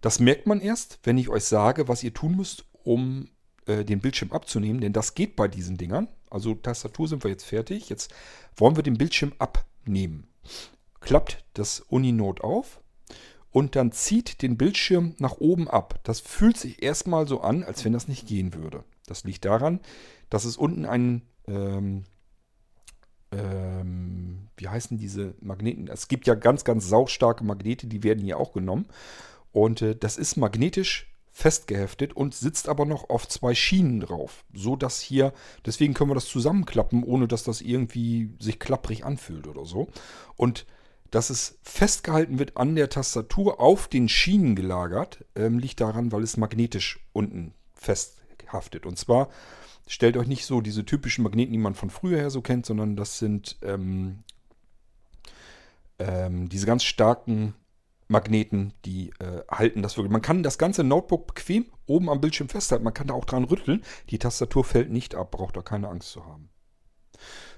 Das merkt man erst, wenn ich euch sage, was ihr tun müsst, um äh, den Bildschirm abzunehmen, denn das geht bei diesen Dingern. Also Tastatur sind wir jetzt fertig. Jetzt wollen wir den Bildschirm abnehmen. Klappt das Uninode auf und dann zieht den Bildschirm nach oben ab. Das fühlt sich erstmal so an, als wenn das nicht gehen würde. Das liegt daran, dass es unten einen ähm, ähm, wie heißen diese Magneten? Es gibt ja ganz, ganz saustarke Magnete, die werden hier auch genommen. Und äh, das ist magnetisch festgeheftet und sitzt aber noch auf zwei Schienen drauf. So dass hier, deswegen können wir das zusammenklappen, ohne dass das irgendwie sich klapprig anfühlt oder so. Und dass es festgehalten wird an der Tastatur auf den Schienen gelagert, ähm, liegt daran, weil es magnetisch unten festhaftet. Und zwar stellt euch nicht so diese typischen Magneten, die man von früher her so kennt, sondern das sind ähm, ähm, diese ganz starken Magneten, die äh, halten das wirklich. Man kann das ganze Notebook bequem oben am Bildschirm festhalten. Man kann da auch dran rütteln. Die Tastatur fällt nicht ab, braucht da keine Angst zu haben.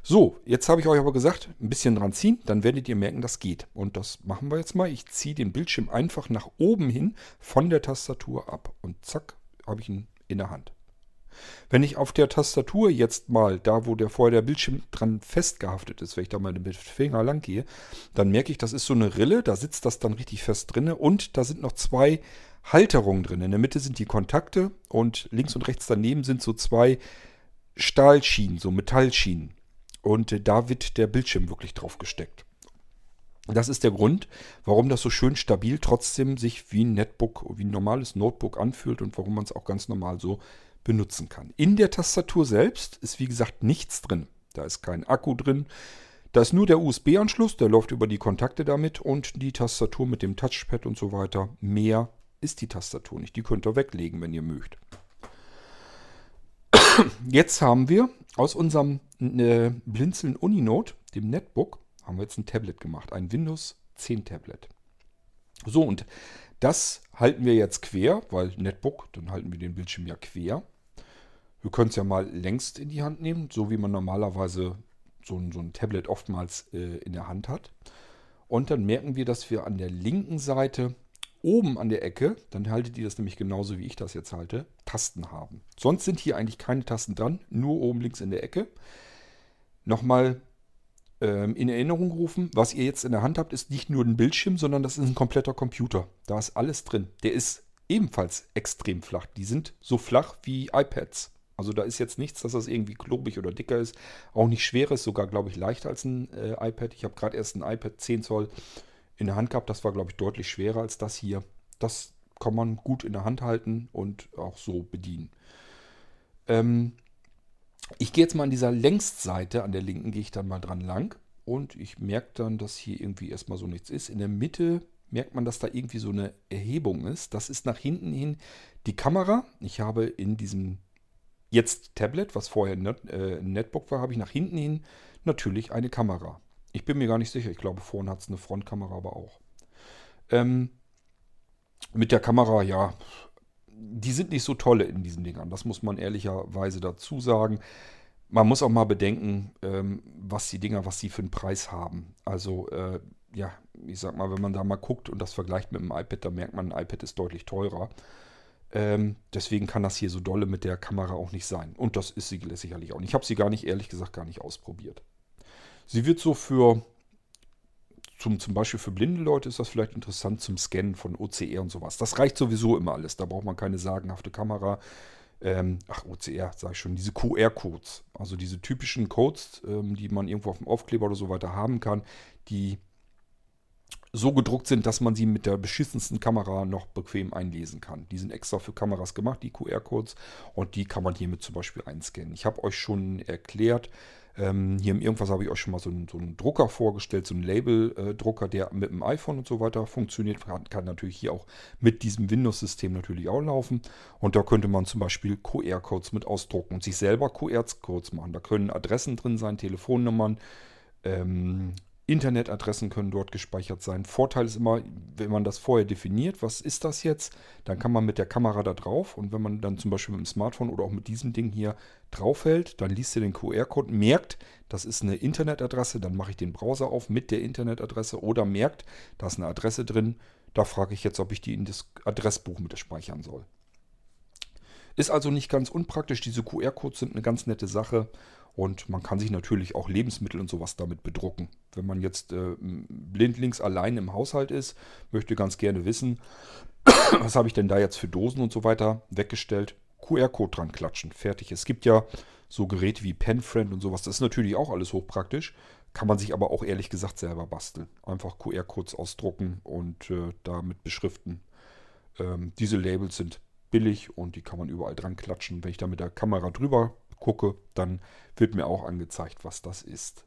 So, jetzt habe ich euch aber gesagt, ein bisschen dran ziehen, dann werdet ihr merken, das geht. Und das machen wir jetzt mal. Ich ziehe den Bildschirm einfach nach oben hin von der Tastatur ab. Und zack, habe ich ihn in der Hand. Wenn ich auf der Tastatur jetzt mal, da wo der vorher der Bildschirm dran festgehaftet ist, wenn ich da mal mit Finger lang gehe, dann merke ich, das ist so eine Rille, da sitzt das dann richtig fest drinne und da sind noch zwei Halterungen drin. In der Mitte sind die Kontakte und links und rechts daneben sind so zwei Stahlschienen, so Metallschienen. Und äh, da wird der Bildschirm wirklich drauf gesteckt. Das ist der Grund, warum das so schön stabil trotzdem sich wie ein Netbook, wie ein normales Notebook anfühlt und warum man es auch ganz normal so benutzen kann. In der Tastatur selbst ist wie gesagt nichts drin. Da ist kein Akku drin. Da ist nur der USB-Anschluss, der läuft über die Kontakte damit und die Tastatur mit dem Touchpad und so weiter. Mehr ist die Tastatur nicht. Die könnt ihr weglegen, wenn ihr mögt. Jetzt haben wir aus unserem äh, Blinzeln Uninote, dem Netbook, haben wir jetzt ein Tablet gemacht. Ein Windows 10 Tablet. So, und das halten wir jetzt quer, weil Netbook, dann halten wir den Bildschirm ja quer. Wir können es ja mal längst in die Hand nehmen, so wie man normalerweise so ein, so ein Tablet oftmals äh, in der Hand hat. Und dann merken wir, dass wir an der linken Seite oben an der Ecke, dann haltet ihr das nämlich genauso wie ich das jetzt halte, Tasten haben. Sonst sind hier eigentlich keine Tasten dran, nur oben links in der Ecke. Nochmal ähm, in Erinnerung rufen, was ihr jetzt in der Hand habt, ist nicht nur ein Bildschirm, sondern das ist ein kompletter Computer. Da ist alles drin. Der ist ebenfalls extrem flach. Die sind so flach wie iPads. Also da ist jetzt nichts, dass das irgendwie klobig oder dicker ist. Auch nicht schwer ist, sogar glaube ich leichter als ein äh, iPad. Ich habe gerade erst ein iPad 10 Zoll in der Hand gehabt. Das war, glaube ich, deutlich schwerer als das hier. Das kann man gut in der Hand halten und auch so bedienen. Ähm, ich gehe jetzt mal an dieser Längsseite, an der linken gehe ich dann mal dran lang und ich merke dann, dass hier irgendwie erstmal so nichts ist. In der Mitte merkt man, dass da irgendwie so eine Erhebung ist. Das ist nach hinten hin die Kamera. Ich habe in diesem jetzt Tablet, was vorher äh, ein Netbook war, habe ich nach hinten hin natürlich eine Kamera. Ich bin mir gar nicht sicher. Ich glaube, vorne hat es eine Frontkamera aber auch. Ähm, mit der Kamera, ja, die sind nicht so tolle in diesen Dingern. Das muss man ehrlicherweise dazu sagen. Man muss auch mal bedenken, ähm, was die Dinger, was sie für einen Preis haben. Also, äh, ja, ich sag mal, wenn man da mal guckt und das vergleicht mit einem iPad, dann merkt man, ein iPad ist deutlich teurer. Ähm, deswegen kann das hier so dolle mit der Kamera auch nicht sein. Und das ist sie sicherlich auch nicht. Ich habe sie gar nicht, ehrlich gesagt, gar nicht ausprobiert. Sie wird so für, zum, zum Beispiel für blinde Leute ist das vielleicht interessant zum Scannen von OCR und sowas. Das reicht sowieso immer alles. Da braucht man keine sagenhafte Kamera. Ähm, ach, OCR, sage ich schon, diese QR-Codes. Also diese typischen Codes, ähm, die man irgendwo auf dem Aufkleber oder so weiter haben kann, die so gedruckt sind, dass man sie mit der beschissensten Kamera noch bequem einlesen kann. Die sind extra für Kameras gemacht, die QR-Codes, und die kann man hiermit zum Beispiel einscannen. Ich habe euch schon erklärt, ähm, hier im Irgendwas habe ich euch schon mal so einen, so einen Drucker vorgestellt, so einen Label-Drucker, der mit dem iPhone und so weiter funktioniert. Kann, kann natürlich hier auch mit diesem Windows-System natürlich auch laufen. Und da könnte man zum Beispiel QR-Codes mit ausdrucken und sich selber QR-Codes machen. Da können Adressen drin sein, Telefonnummern, ähm, Internetadressen können dort gespeichert sein. Vorteil ist immer, wenn man das vorher definiert, was ist das jetzt, dann kann man mit der Kamera da drauf und wenn man dann zum Beispiel mit dem Smartphone oder auch mit diesem Ding hier draufhält, dann liest ihr den QR-Code, merkt, das ist eine Internetadresse, dann mache ich den Browser auf mit der Internetadresse oder merkt, da ist eine Adresse drin, da frage ich jetzt, ob ich die in das Adressbuch mit speichern soll. Ist also nicht ganz unpraktisch, diese QR-Codes sind eine ganz nette Sache und man kann sich natürlich auch Lebensmittel und sowas damit bedrucken. Wenn man jetzt äh, blindlings allein im Haushalt ist, möchte ganz gerne wissen, was habe ich denn da jetzt für Dosen und so weiter weggestellt. QR-Code dran klatschen, fertig. Es gibt ja so Geräte wie PenFriend und sowas. Das ist natürlich auch alles hochpraktisch. Kann man sich aber auch ehrlich gesagt selber basteln. Einfach QR-Codes ausdrucken und äh, damit beschriften. Ähm, diese Labels sind billig und die kann man überall dran klatschen. Wenn ich da mit der Kamera drüber gucke, dann wird mir auch angezeigt, was das ist.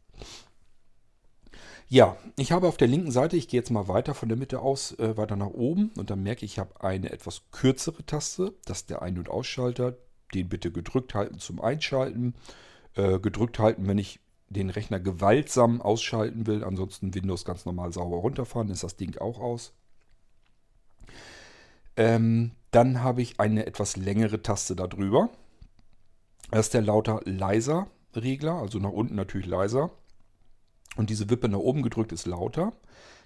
Ja, ich habe auf der linken Seite, ich gehe jetzt mal weiter von der Mitte aus, äh, weiter nach oben und dann merke ich, ich habe eine etwas kürzere Taste, das ist der Ein- und Ausschalter. Den bitte gedrückt halten zum Einschalten, äh, gedrückt halten, wenn ich den Rechner gewaltsam ausschalten will, ansonsten Windows ganz normal sauber runterfahren, ist das Ding auch aus. Ähm, dann habe ich eine etwas längere Taste darüber. Das ist der lauter leiser Regler, also nach unten natürlich leiser. Und diese Wippe nach oben gedrückt ist lauter.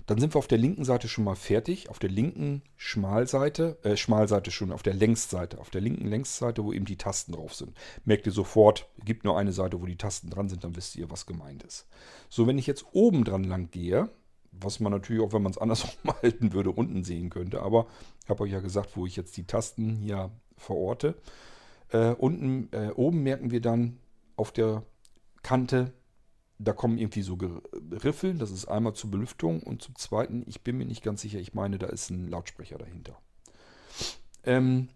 Dann sind wir auf der linken Seite schon mal fertig. Auf der linken Schmalseite, äh, Schmalseite schon, auf der Längsseite, auf der linken Längsseite, wo eben die Tasten drauf sind. Merkt ihr sofort, gibt nur eine Seite, wo die Tasten dran sind, dann wisst ihr, was gemeint ist. So, wenn ich jetzt oben dran lang gehe, was man natürlich auch, wenn man es andersrum halten würde, unten sehen könnte, aber ich habe euch ja gesagt, wo ich jetzt die Tasten hier verorte. Äh, unten, äh, oben merken wir dann auf der Kante da kommen irgendwie so Riffeln. Das ist einmal zur Belüftung und zum Zweiten, ich bin mir nicht ganz sicher, ich meine, da ist ein Lautsprecher dahinter. Ähm,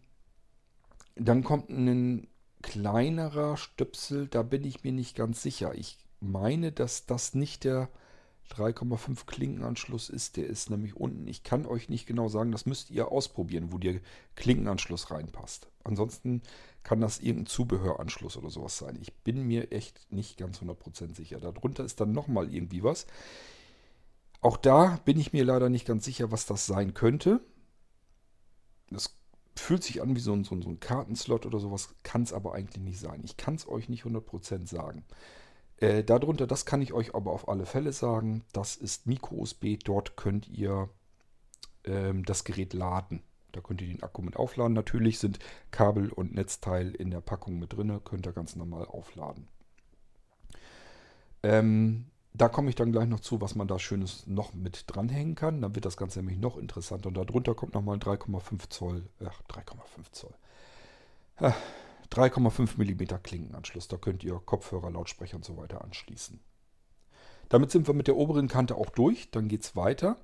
dann kommt ein kleinerer Stöpsel, da bin ich mir nicht ganz sicher. Ich meine, dass das nicht der 3,5 Klinkenanschluss ist. Der ist nämlich unten. Ich kann euch nicht genau sagen, das müsst ihr ausprobieren, wo der Klinkenanschluss reinpasst. Ansonsten kann das irgendein Zubehöranschluss oder sowas sein. Ich bin mir echt nicht ganz 100% sicher. Darunter ist dann nochmal irgendwie was. Auch da bin ich mir leider nicht ganz sicher, was das sein könnte. Das fühlt sich an wie so ein, so ein, Kartenslot oder sowas, kann es aber eigentlich nicht sein. Ich kann es euch nicht 100% sagen. Äh, darunter, das kann ich euch aber auf alle Fälle sagen, das ist Micro-USB. Dort könnt ihr ähm, das Gerät laden. Da könnt ihr den Akku mit aufladen. Natürlich sind Kabel und Netzteil in der Packung mit drin. Könnt ihr ganz normal aufladen. Ähm, da komme ich dann gleich noch zu, was man da Schönes noch mit dranhängen kann. Dann wird das Ganze nämlich noch interessanter. Und darunter kommt nochmal ein 3,5 Zoll, ach, 3,5 Zoll. 3,5 mm Klinkenanschluss. Da könnt ihr Kopfhörer, Lautsprecher und so weiter anschließen. Damit sind wir mit der oberen Kante auch durch. Dann geht es weiter.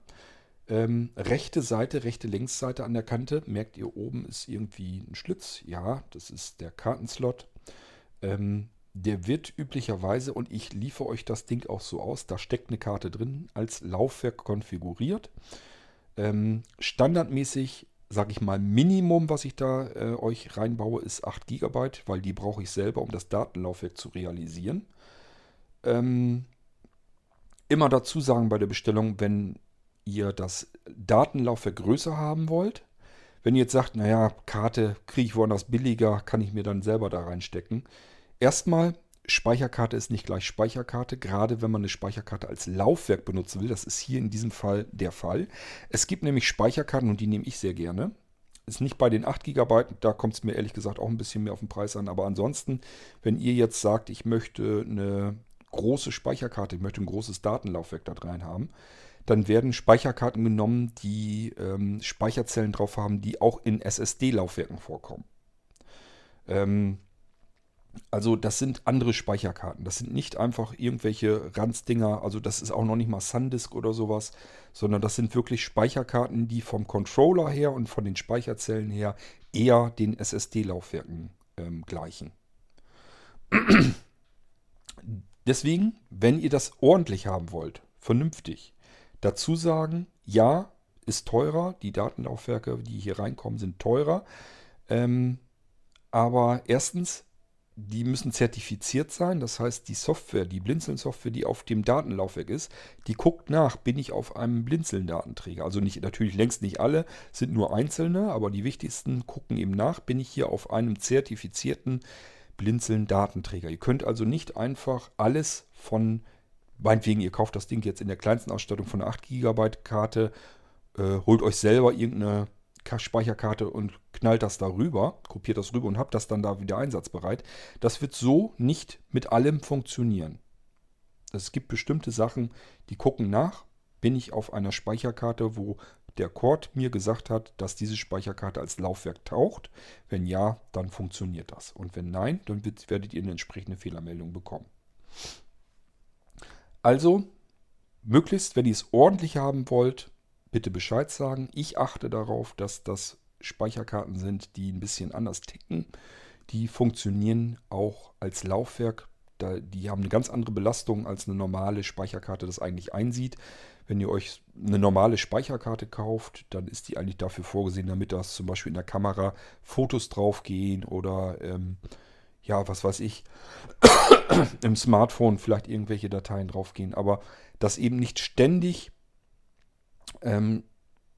Ähm, rechte Seite, rechte Längsseite an der Kante. Merkt ihr, oben ist irgendwie ein Schlitz. Ja, das ist der Kartenslot. Ähm, der wird üblicherweise, und ich liefere euch das Ding auch so aus, da steckt eine Karte drin, als Laufwerk konfiguriert. Ähm, standardmäßig, sage ich mal, Minimum, was ich da äh, euch reinbaue, ist 8 GB, weil die brauche ich selber, um das Datenlaufwerk zu realisieren. Ähm, immer dazu sagen bei der Bestellung, wenn ihr das Datenlaufwerk größer haben wollt. Wenn ihr jetzt sagt, naja, Karte kriege ich woanders billiger, kann ich mir dann selber da reinstecken. Erstmal, Speicherkarte ist nicht gleich Speicherkarte, gerade wenn man eine Speicherkarte als Laufwerk benutzen will. Das ist hier in diesem Fall der Fall. Es gibt nämlich Speicherkarten und die nehme ich sehr gerne. Ist nicht bei den 8 GB, da kommt es mir ehrlich gesagt auch ein bisschen mehr auf den Preis an. Aber ansonsten, wenn ihr jetzt sagt, ich möchte eine große Speicherkarte, ich möchte ein großes Datenlaufwerk da rein haben, dann werden Speicherkarten genommen, die ähm, Speicherzellen drauf haben, die auch in SSD-Laufwerken vorkommen. Ähm, also das sind andere Speicherkarten. Das sind nicht einfach irgendwelche Ranzdinger. Also das ist auch noch nicht mal SanDisk oder sowas, sondern das sind wirklich Speicherkarten, die vom Controller her und von den Speicherzellen her eher den SSD-Laufwerken ähm, gleichen. Deswegen, wenn ihr das ordentlich haben wollt, vernünftig, Dazu sagen, ja, ist teurer. Die Datenlaufwerke, die hier reinkommen, sind teurer. Ähm, aber erstens, die müssen zertifiziert sein. Das heißt, die Software, die Blinzeln-Software, die auf dem Datenlaufwerk ist, die guckt nach, bin ich auf einem Blinzeln-Datenträger. Also nicht, natürlich längst nicht alle, sind nur einzelne, aber die wichtigsten gucken eben nach, bin ich hier auf einem zertifizierten Blinzeln-Datenträger. Ihr könnt also nicht einfach alles von meinetwegen, ihr kauft das Ding jetzt in der kleinsten Ausstattung von einer 8 GB Karte, äh, holt euch selber irgendeine Speicherkarte und knallt das darüber, kopiert das rüber und habt das dann da wieder einsatzbereit. Das wird so nicht mit allem funktionieren. Es gibt bestimmte Sachen, die gucken nach, bin ich auf einer Speicherkarte, wo der Cord mir gesagt hat, dass diese Speicherkarte als Laufwerk taucht. Wenn ja, dann funktioniert das. Und wenn nein, dann werdet ihr eine entsprechende Fehlermeldung bekommen. Also, möglichst, wenn ihr es ordentlich haben wollt, bitte Bescheid sagen. Ich achte darauf, dass das Speicherkarten sind, die ein bisschen anders ticken. Die funktionieren auch als Laufwerk. die haben eine ganz andere Belastung, als eine normale Speicherkarte das eigentlich einsieht. Wenn ihr euch eine normale Speicherkarte kauft, dann ist die eigentlich dafür vorgesehen, damit das zum Beispiel in der Kamera Fotos draufgehen oder ähm, ja, was weiß ich, im Smartphone vielleicht irgendwelche Dateien draufgehen, aber dass eben nicht ständig ähm,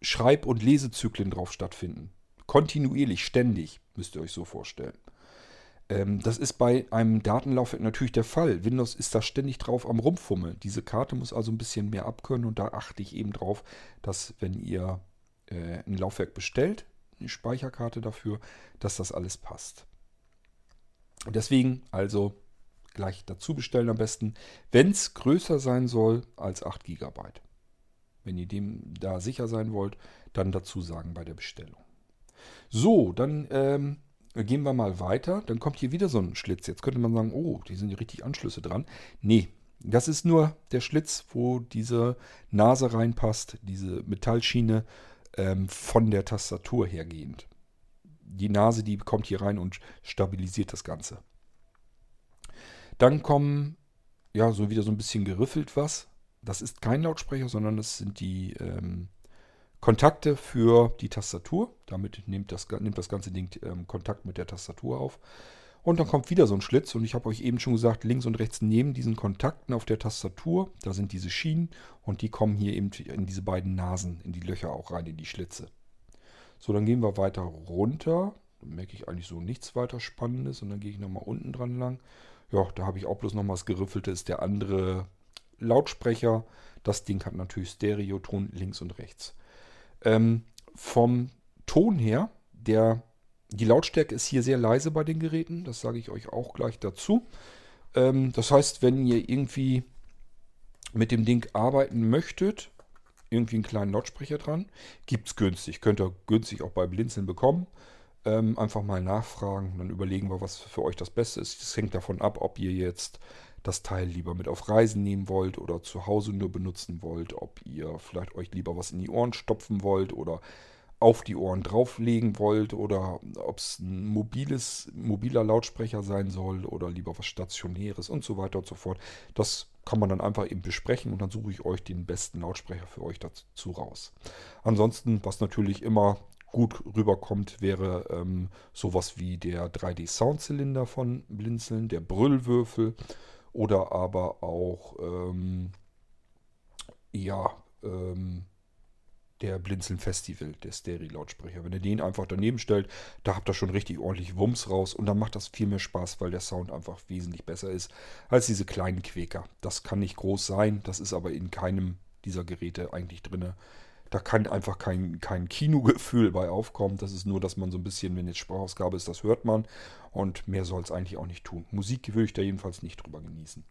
Schreib- und Lesezyklen drauf stattfinden. Kontinuierlich, ständig, müsst ihr euch so vorstellen. Ähm, das ist bei einem Datenlaufwerk natürlich der Fall. Windows ist da ständig drauf am Rumfummeln. Diese Karte muss also ein bisschen mehr abkönnen und da achte ich eben drauf, dass wenn ihr äh, ein Laufwerk bestellt, eine Speicherkarte dafür, dass das alles passt. Deswegen also gleich dazu bestellen am besten, wenn es größer sein soll als 8 GB. Wenn ihr dem da sicher sein wollt, dann dazu sagen bei der Bestellung. So, dann ähm, gehen wir mal weiter. Dann kommt hier wieder so ein Schlitz. Jetzt könnte man sagen, oh, die sind richtig Anschlüsse dran. Nee, das ist nur der Schlitz, wo diese Nase reinpasst, diese Metallschiene ähm, von der Tastatur hergehend. Die Nase, die kommt hier rein und stabilisiert das Ganze. Dann kommen, ja, so wieder so ein bisschen geriffelt was. Das ist kein Lautsprecher, sondern das sind die ähm, Kontakte für die Tastatur. Damit nimmt das, nimmt das ganze Ding ähm, Kontakt mit der Tastatur auf. Und dann kommt wieder so ein Schlitz und ich habe euch eben schon gesagt, links und rechts neben diesen Kontakten auf der Tastatur, da sind diese Schienen und die kommen hier eben in diese beiden Nasen, in die Löcher auch rein, in die Schlitze. So, dann gehen wir weiter runter. Da merke ich eigentlich so nichts weiter Spannendes und dann gehe ich nochmal unten dran lang. Ja, da habe ich auch bloß nochmal das Geriffelte, ist der andere Lautsprecher. Das Ding hat natürlich Stereoton links und rechts. Ähm, vom Ton her, der die Lautstärke ist hier sehr leise bei den Geräten, das sage ich euch auch gleich dazu. Ähm, das heißt, wenn ihr irgendwie mit dem Ding arbeiten möchtet, irgendwie einen kleinen Lautsprecher dran, gibt es günstig. Könnt ihr günstig auch bei Blinzeln bekommen. Ähm, einfach mal nachfragen, dann überlegen wir, was für euch das Beste ist. Das hängt davon ab, ob ihr jetzt das Teil lieber mit auf Reisen nehmen wollt oder zu Hause nur benutzen wollt, ob ihr vielleicht euch lieber was in die Ohren stopfen wollt oder auf die Ohren drauflegen wollt oder ob es ein mobiles, mobiler Lautsprecher sein soll oder lieber was Stationäres und so weiter und so fort. Das kann man dann einfach eben besprechen und dann suche ich euch den besten Lautsprecher für euch dazu raus. Ansonsten, was natürlich immer gut rüberkommt, wäre ähm, sowas wie der 3D-Soundzylinder von Blinzeln, der Brüllwürfel oder aber auch ähm, ja, ähm, der Blinzeln Festival, der Stereo-Lautsprecher. Wenn ihr den einfach daneben stellt, da habt ihr schon richtig ordentlich Wumms raus und dann macht das viel mehr Spaß, weil der Sound einfach wesentlich besser ist als diese kleinen Quäker. Das kann nicht groß sein, das ist aber in keinem dieser Geräte eigentlich drin. Da kann einfach kein, kein Kinogefühl bei aufkommen. Das ist nur, dass man so ein bisschen, wenn jetzt Sprachausgabe ist, das hört man. Und mehr soll es eigentlich auch nicht tun. Musik würde ich da jedenfalls nicht drüber genießen.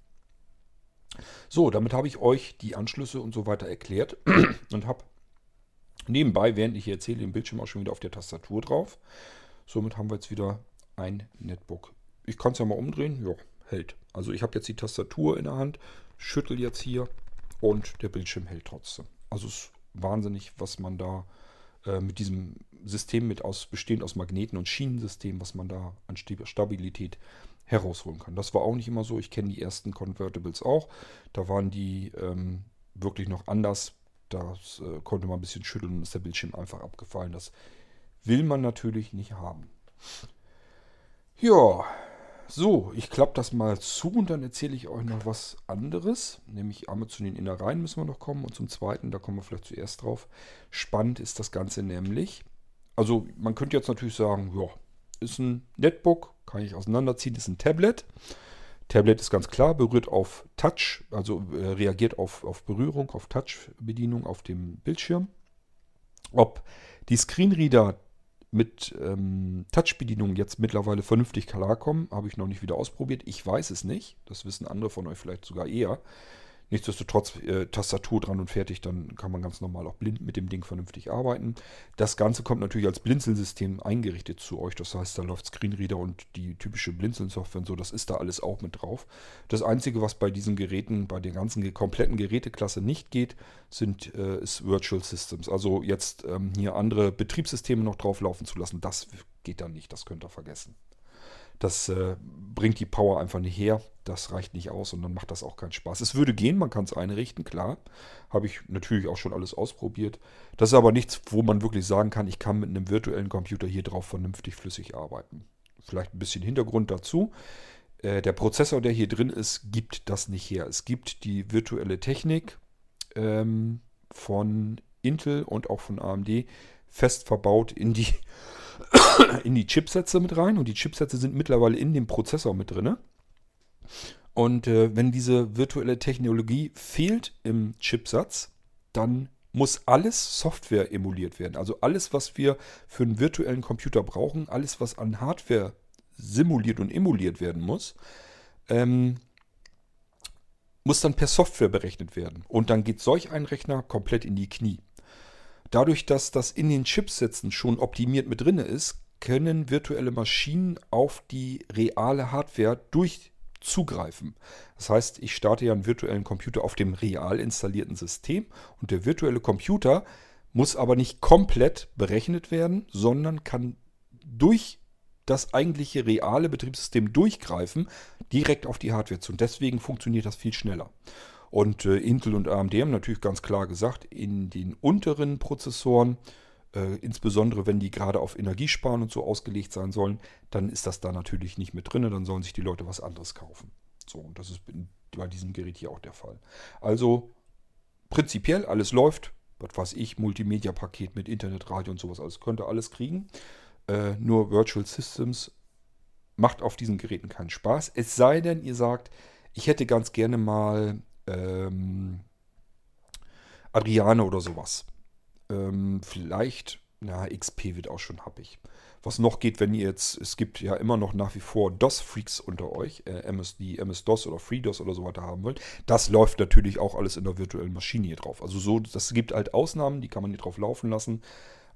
So, damit habe ich euch die Anschlüsse und so weiter erklärt und habe Nebenbei, während ich hier erzähle, den Bildschirm auch schon wieder auf der Tastatur drauf. Somit haben wir jetzt wieder ein Netbook. Ich kann es ja mal umdrehen. Ja, hält. Also ich habe jetzt die Tastatur in der Hand, schüttel jetzt hier und der Bildschirm hält trotzdem. Also es ist wahnsinnig, was man da äh, mit diesem System mit aus, bestehend aus Magneten und Schienensystem, was man da an Stabilität herausholen kann. Das war auch nicht immer so. Ich kenne die ersten Convertibles auch. Da waren die ähm, wirklich noch anders das äh, konnte man ein bisschen schütteln und ist der Bildschirm einfach abgefallen. Das will man natürlich nicht haben. Ja, so, ich klappe das mal zu und dann erzähle ich euch noch was anderes. Nämlich einmal zu den Innereien müssen wir noch kommen und zum zweiten, da kommen wir vielleicht zuerst drauf. Spannend ist das Ganze nämlich. Also man könnte jetzt natürlich sagen, ja, ist ein Netbook, kann ich auseinanderziehen, ist ein Tablet. Tablet ist ganz klar, berührt auf Touch, also äh, reagiert auf, auf Berührung, auf Touch-Bedienung auf dem Bildschirm. Ob die Screenreader mit ähm, Touch-Bedienung jetzt mittlerweile vernünftig klarkommen, habe ich noch nicht wieder ausprobiert. Ich weiß es nicht. Das wissen andere von euch vielleicht sogar eher. Nichtsdestotrotz äh, Tastatur dran und fertig, dann kann man ganz normal auch blind mit dem Ding vernünftig arbeiten. Das Ganze kommt natürlich als Blinzeln-System eingerichtet zu euch. Das heißt, da läuft Screenreader und die typische Blinzeln-Software und so, das ist da alles auch mit drauf. Das Einzige, was bei diesen Geräten, bei der ganzen kompletten Geräteklasse nicht geht, sind äh, ist Virtual Systems. Also jetzt ähm, hier andere Betriebssysteme noch drauflaufen zu lassen, das geht dann nicht, das könnt ihr vergessen. Das äh, bringt die Power einfach nicht her. Das reicht nicht aus und dann macht das auch keinen Spaß. Es würde gehen, man kann es einrichten, klar. Habe ich natürlich auch schon alles ausprobiert. Das ist aber nichts, wo man wirklich sagen kann, ich kann mit einem virtuellen Computer hier drauf vernünftig flüssig arbeiten. Vielleicht ein bisschen Hintergrund dazu. Äh, der Prozessor, der hier drin ist, gibt das nicht her. Es gibt die virtuelle Technik ähm, von Intel und auch von AMD fest verbaut in die in die Chipsätze mit rein und die Chipsätze sind mittlerweile in dem Prozessor mit drin. Und äh, wenn diese virtuelle Technologie fehlt im Chipsatz, dann muss alles Software emuliert werden. Also alles, was wir für einen virtuellen Computer brauchen, alles, was an Hardware simuliert und emuliert werden muss, ähm, muss dann per Software berechnet werden. Und dann geht solch ein Rechner komplett in die Knie. Dadurch, dass das in den Chipsätzen schon optimiert mit drin ist, können virtuelle Maschinen auf die reale Hardware durchzugreifen. Das heißt, ich starte ja einen virtuellen Computer auf dem real installierten System und der virtuelle Computer muss aber nicht komplett berechnet werden, sondern kann durch das eigentliche reale Betriebssystem durchgreifen, direkt auf die Hardware zu. Und deswegen funktioniert das viel schneller. Und äh, Intel und AMD haben natürlich ganz klar gesagt, in den unteren Prozessoren, äh, insbesondere wenn die gerade auf Energiesparen und so ausgelegt sein sollen, dann ist das da natürlich nicht mit drin, dann sollen sich die Leute was anderes kaufen. So, und das ist bei diesem Gerät hier auch der Fall. Also prinzipiell alles läuft, was weiß ich, Multimedia-Paket mit Internet, Radio und sowas, alles könnte alles kriegen. Äh, nur Virtual Systems macht auf diesen Geräten keinen Spaß. Es sei denn, ihr sagt, ich hätte ganz gerne mal ähm, Adriane oder sowas. Ähm, vielleicht, na, XP wird auch schon happig. Was noch geht, wenn ihr jetzt, es gibt ja immer noch nach wie vor DOS-Freaks unter euch, äh, MS, die MS-DOS oder FreeDOS oder so weiter haben wollt. Das läuft natürlich auch alles in der virtuellen Maschine hier drauf. Also so, das gibt halt Ausnahmen, die kann man hier drauf laufen lassen.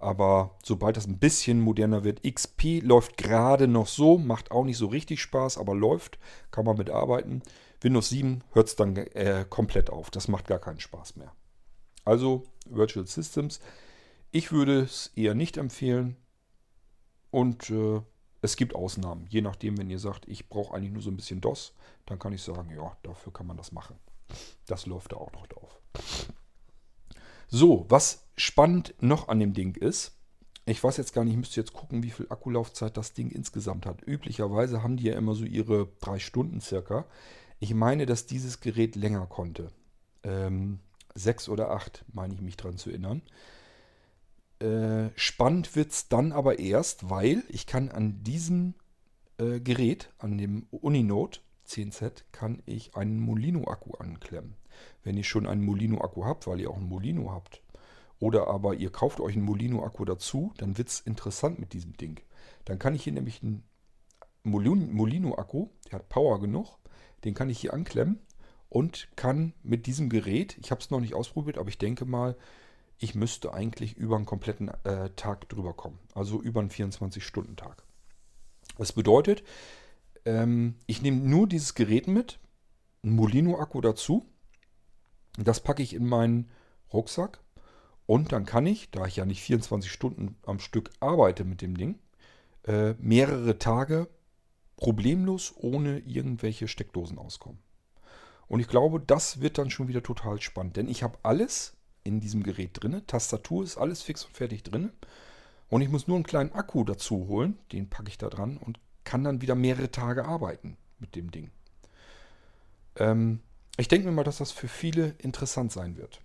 Aber sobald das ein bisschen moderner wird, XP läuft gerade noch so, macht auch nicht so richtig Spaß, aber läuft, kann man mitarbeiten. Windows 7 hört es dann äh, komplett auf. Das macht gar keinen Spaß mehr. Also Virtual Systems. Ich würde es eher nicht empfehlen. Und äh, es gibt Ausnahmen. Je nachdem, wenn ihr sagt, ich brauche eigentlich nur so ein bisschen DOS, dann kann ich sagen, ja, dafür kann man das machen. Das läuft da auch noch drauf. So, was spannend noch an dem Ding ist, ich weiß jetzt gar nicht, ich müsste jetzt gucken, wie viel Akkulaufzeit das Ding insgesamt hat. Üblicherweise haben die ja immer so ihre drei Stunden circa. Ich meine, dass dieses Gerät länger konnte. Ähm, sechs oder acht, meine ich mich dran zu erinnern. Äh, spannend wird es dann aber erst, weil ich kann an diesem äh, Gerät, an dem Uninote 10Z, kann ich einen Molino-Akku anklemmen. Wenn ihr schon einen Molino-Akku habt, weil ihr auch einen Molino habt, oder aber ihr kauft euch einen Molino-Akku dazu, dann wird es interessant mit diesem Ding. Dann kann ich hier nämlich einen Molino-Akku, der hat Power genug, den kann ich hier anklemmen und kann mit diesem Gerät, ich habe es noch nicht ausprobiert, aber ich denke mal, ich müsste eigentlich über einen kompletten äh, Tag drüber kommen. Also über einen 24-Stunden-Tag. Das bedeutet, ähm, ich nehme nur dieses Gerät mit, einen Molino-Akku dazu das packe ich in meinen Rucksack und dann kann ich, da ich ja nicht 24 Stunden am Stück arbeite mit dem Ding, äh, mehrere Tage problemlos ohne irgendwelche Steckdosen auskommen. Und ich glaube, das wird dann schon wieder total spannend, denn ich habe alles in diesem Gerät drin. Tastatur ist alles fix und fertig drin. Und ich muss nur einen kleinen Akku dazu holen, den packe ich da dran und kann dann wieder mehrere Tage arbeiten mit dem Ding. Ähm, ich denke mir mal, dass das für viele interessant sein wird.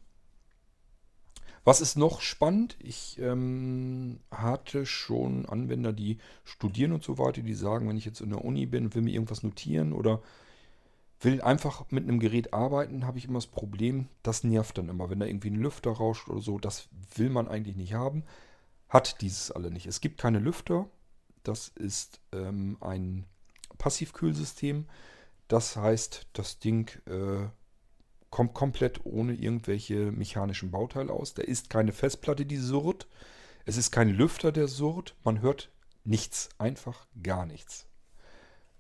Was ist noch spannend? Ich ähm, hatte schon Anwender, die studieren und so weiter, die sagen, wenn ich jetzt in der Uni bin will mir irgendwas notieren oder will einfach mit einem Gerät arbeiten, habe ich immer das Problem, das nervt dann immer. Wenn da irgendwie ein Lüfter rauscht oder so, das will man eigentlich nicht haben. Hat dieses alle nicht. Es gibt keine Lüfter. Das ist ähm, ein Passivkühlsystem. Das heißt, das Ding äh, kommt komplett ohne irgendwelche mechanischen Bauteile aus. Da ist keine Festplatte, die surrt. Es ist kein Lüfter, der surrt. Man hört nichts. Einfach gar nichts.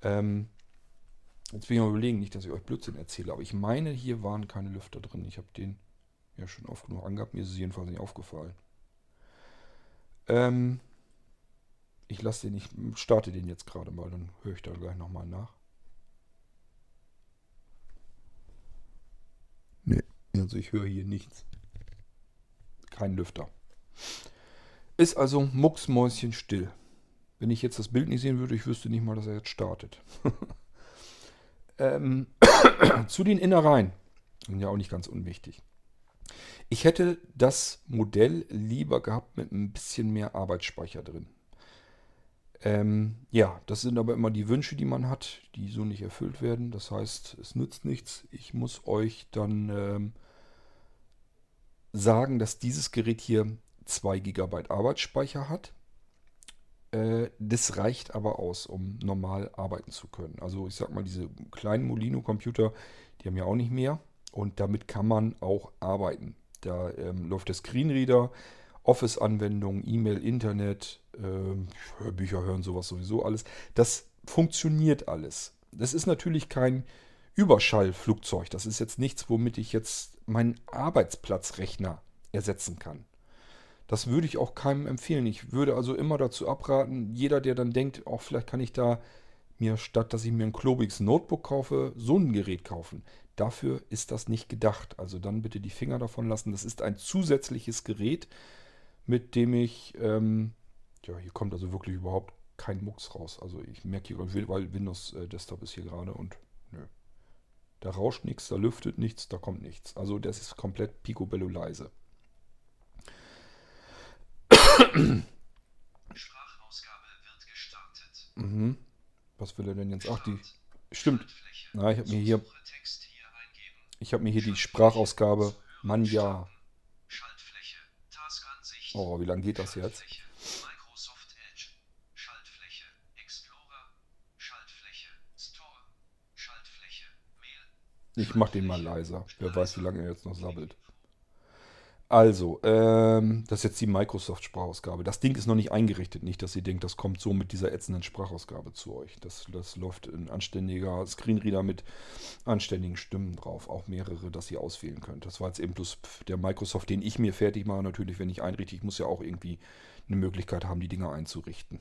Ähm, jetzt will ich mal überlegen, nicht, dass ich euch Blödsinn erzähle, aber ich meine, hier waren keine Lüfter drin. Ich habe den ja schon oft genug angehabt. Mir ist es jedenfalls nicht aufgefallen. Ähm, ich lasse den, ich starte den jetzt gerade mal, dann höre ich da gleich nochmal nach. Nee, also ich höre hier nichts. Kein Lüfter. Ist also mucksmäuschen still. Wenn ich jetzt das Bild nicht sehen würde, ich wüsste nicht mal, dass er jetzt startet. ähm, zu den Innereien. Sind ja auch nicht ganz unwichtig. Ich hätte das Modell lieber gehabt mit ein bisschen mehr Arbeitsspeicher drin. Ähm, ja, das sind aber immer die Wünsche, die man hat, die so nicht erfüllt werden. Das heißt, es nützt nichts. Ich muss euch dann ähm, sagen, dass dieses Gerät hier 2 GB Arbeitsspeicher hat. Äh, das reicht aber aus, um normal arbeiten zu können. Also ich sag mal, diese kleinen Molino-Computer, die haben ja auch nicht mehr. Und damit kann man auch arbeiten. Da ähm, läuft der Screenreader, Office-Anwendungen, E-Mail, Internet, ähm, Hörbücher hören, sowas sowieso alles. Das funktioniert alles. Das ist natürlich kein Überschallflugzeug. Das ist jetzt nichts, womit ich jetzt meinen Arbeitsplatzrechner ersetzen kann. Das würde ich auch keinem empfehlen. Ich würde also immer dazu abraten, jeder, der dann denkt, auch vielleicht kann ich da mir statt, dass ich mir ein klobiges Notebook kaufe, so ein Gerät kaufen. Dafür ist das nicht gedacht. Also dann bitte die Finger davon lassen. Das ist ein zusätzliches Gerät, mit dem ich, ähm, ja, hier kommt also wirklich überhaupt kein Mucks raus. Also ich merke hier, weil Windows äh, Desktop ist hier gerade und nö. Da rauscht nichts, da lüftet nichts, da kommt nichts. Also das ist komplett picobello leise. Sprachausgabe wird gestartet. Mhm. Was will er denn jetzt? Ach, die. Stimmt. Na, ich habe mir hier. Ich habe mir hier die Sprachausgabe. Mann, ja. Oh, wie lange geht das jetzt? Microsoft Edge. Schaltfläche. Explorer. Schaltfläche. Store. Schaltfläche. Mail. Ich mach den mal leiser. Wer weiß, wie lange er jetzt noch sabbelt. Also, ähm, das ist jetzt die Microsoft-Sprachausgabe. Das Ding ist noch nicht eingerichtet. Nicht, dass ihr denkt, das kommt so mit dieser ätzenden Sprachausgabe zu euch. Das, das läuft ein anständiger Screenreader mit anständigen Stimmen drauf. Auch mehrere, dass ihr auswählen könnt. Das war jetzt eben bloß der Microsoft, den ich mir fertig mache. Natürlich, wenn ich einrichte, ich muss ja auch irgendwie eine Möglichkeit haben, die Dinger einzurichten.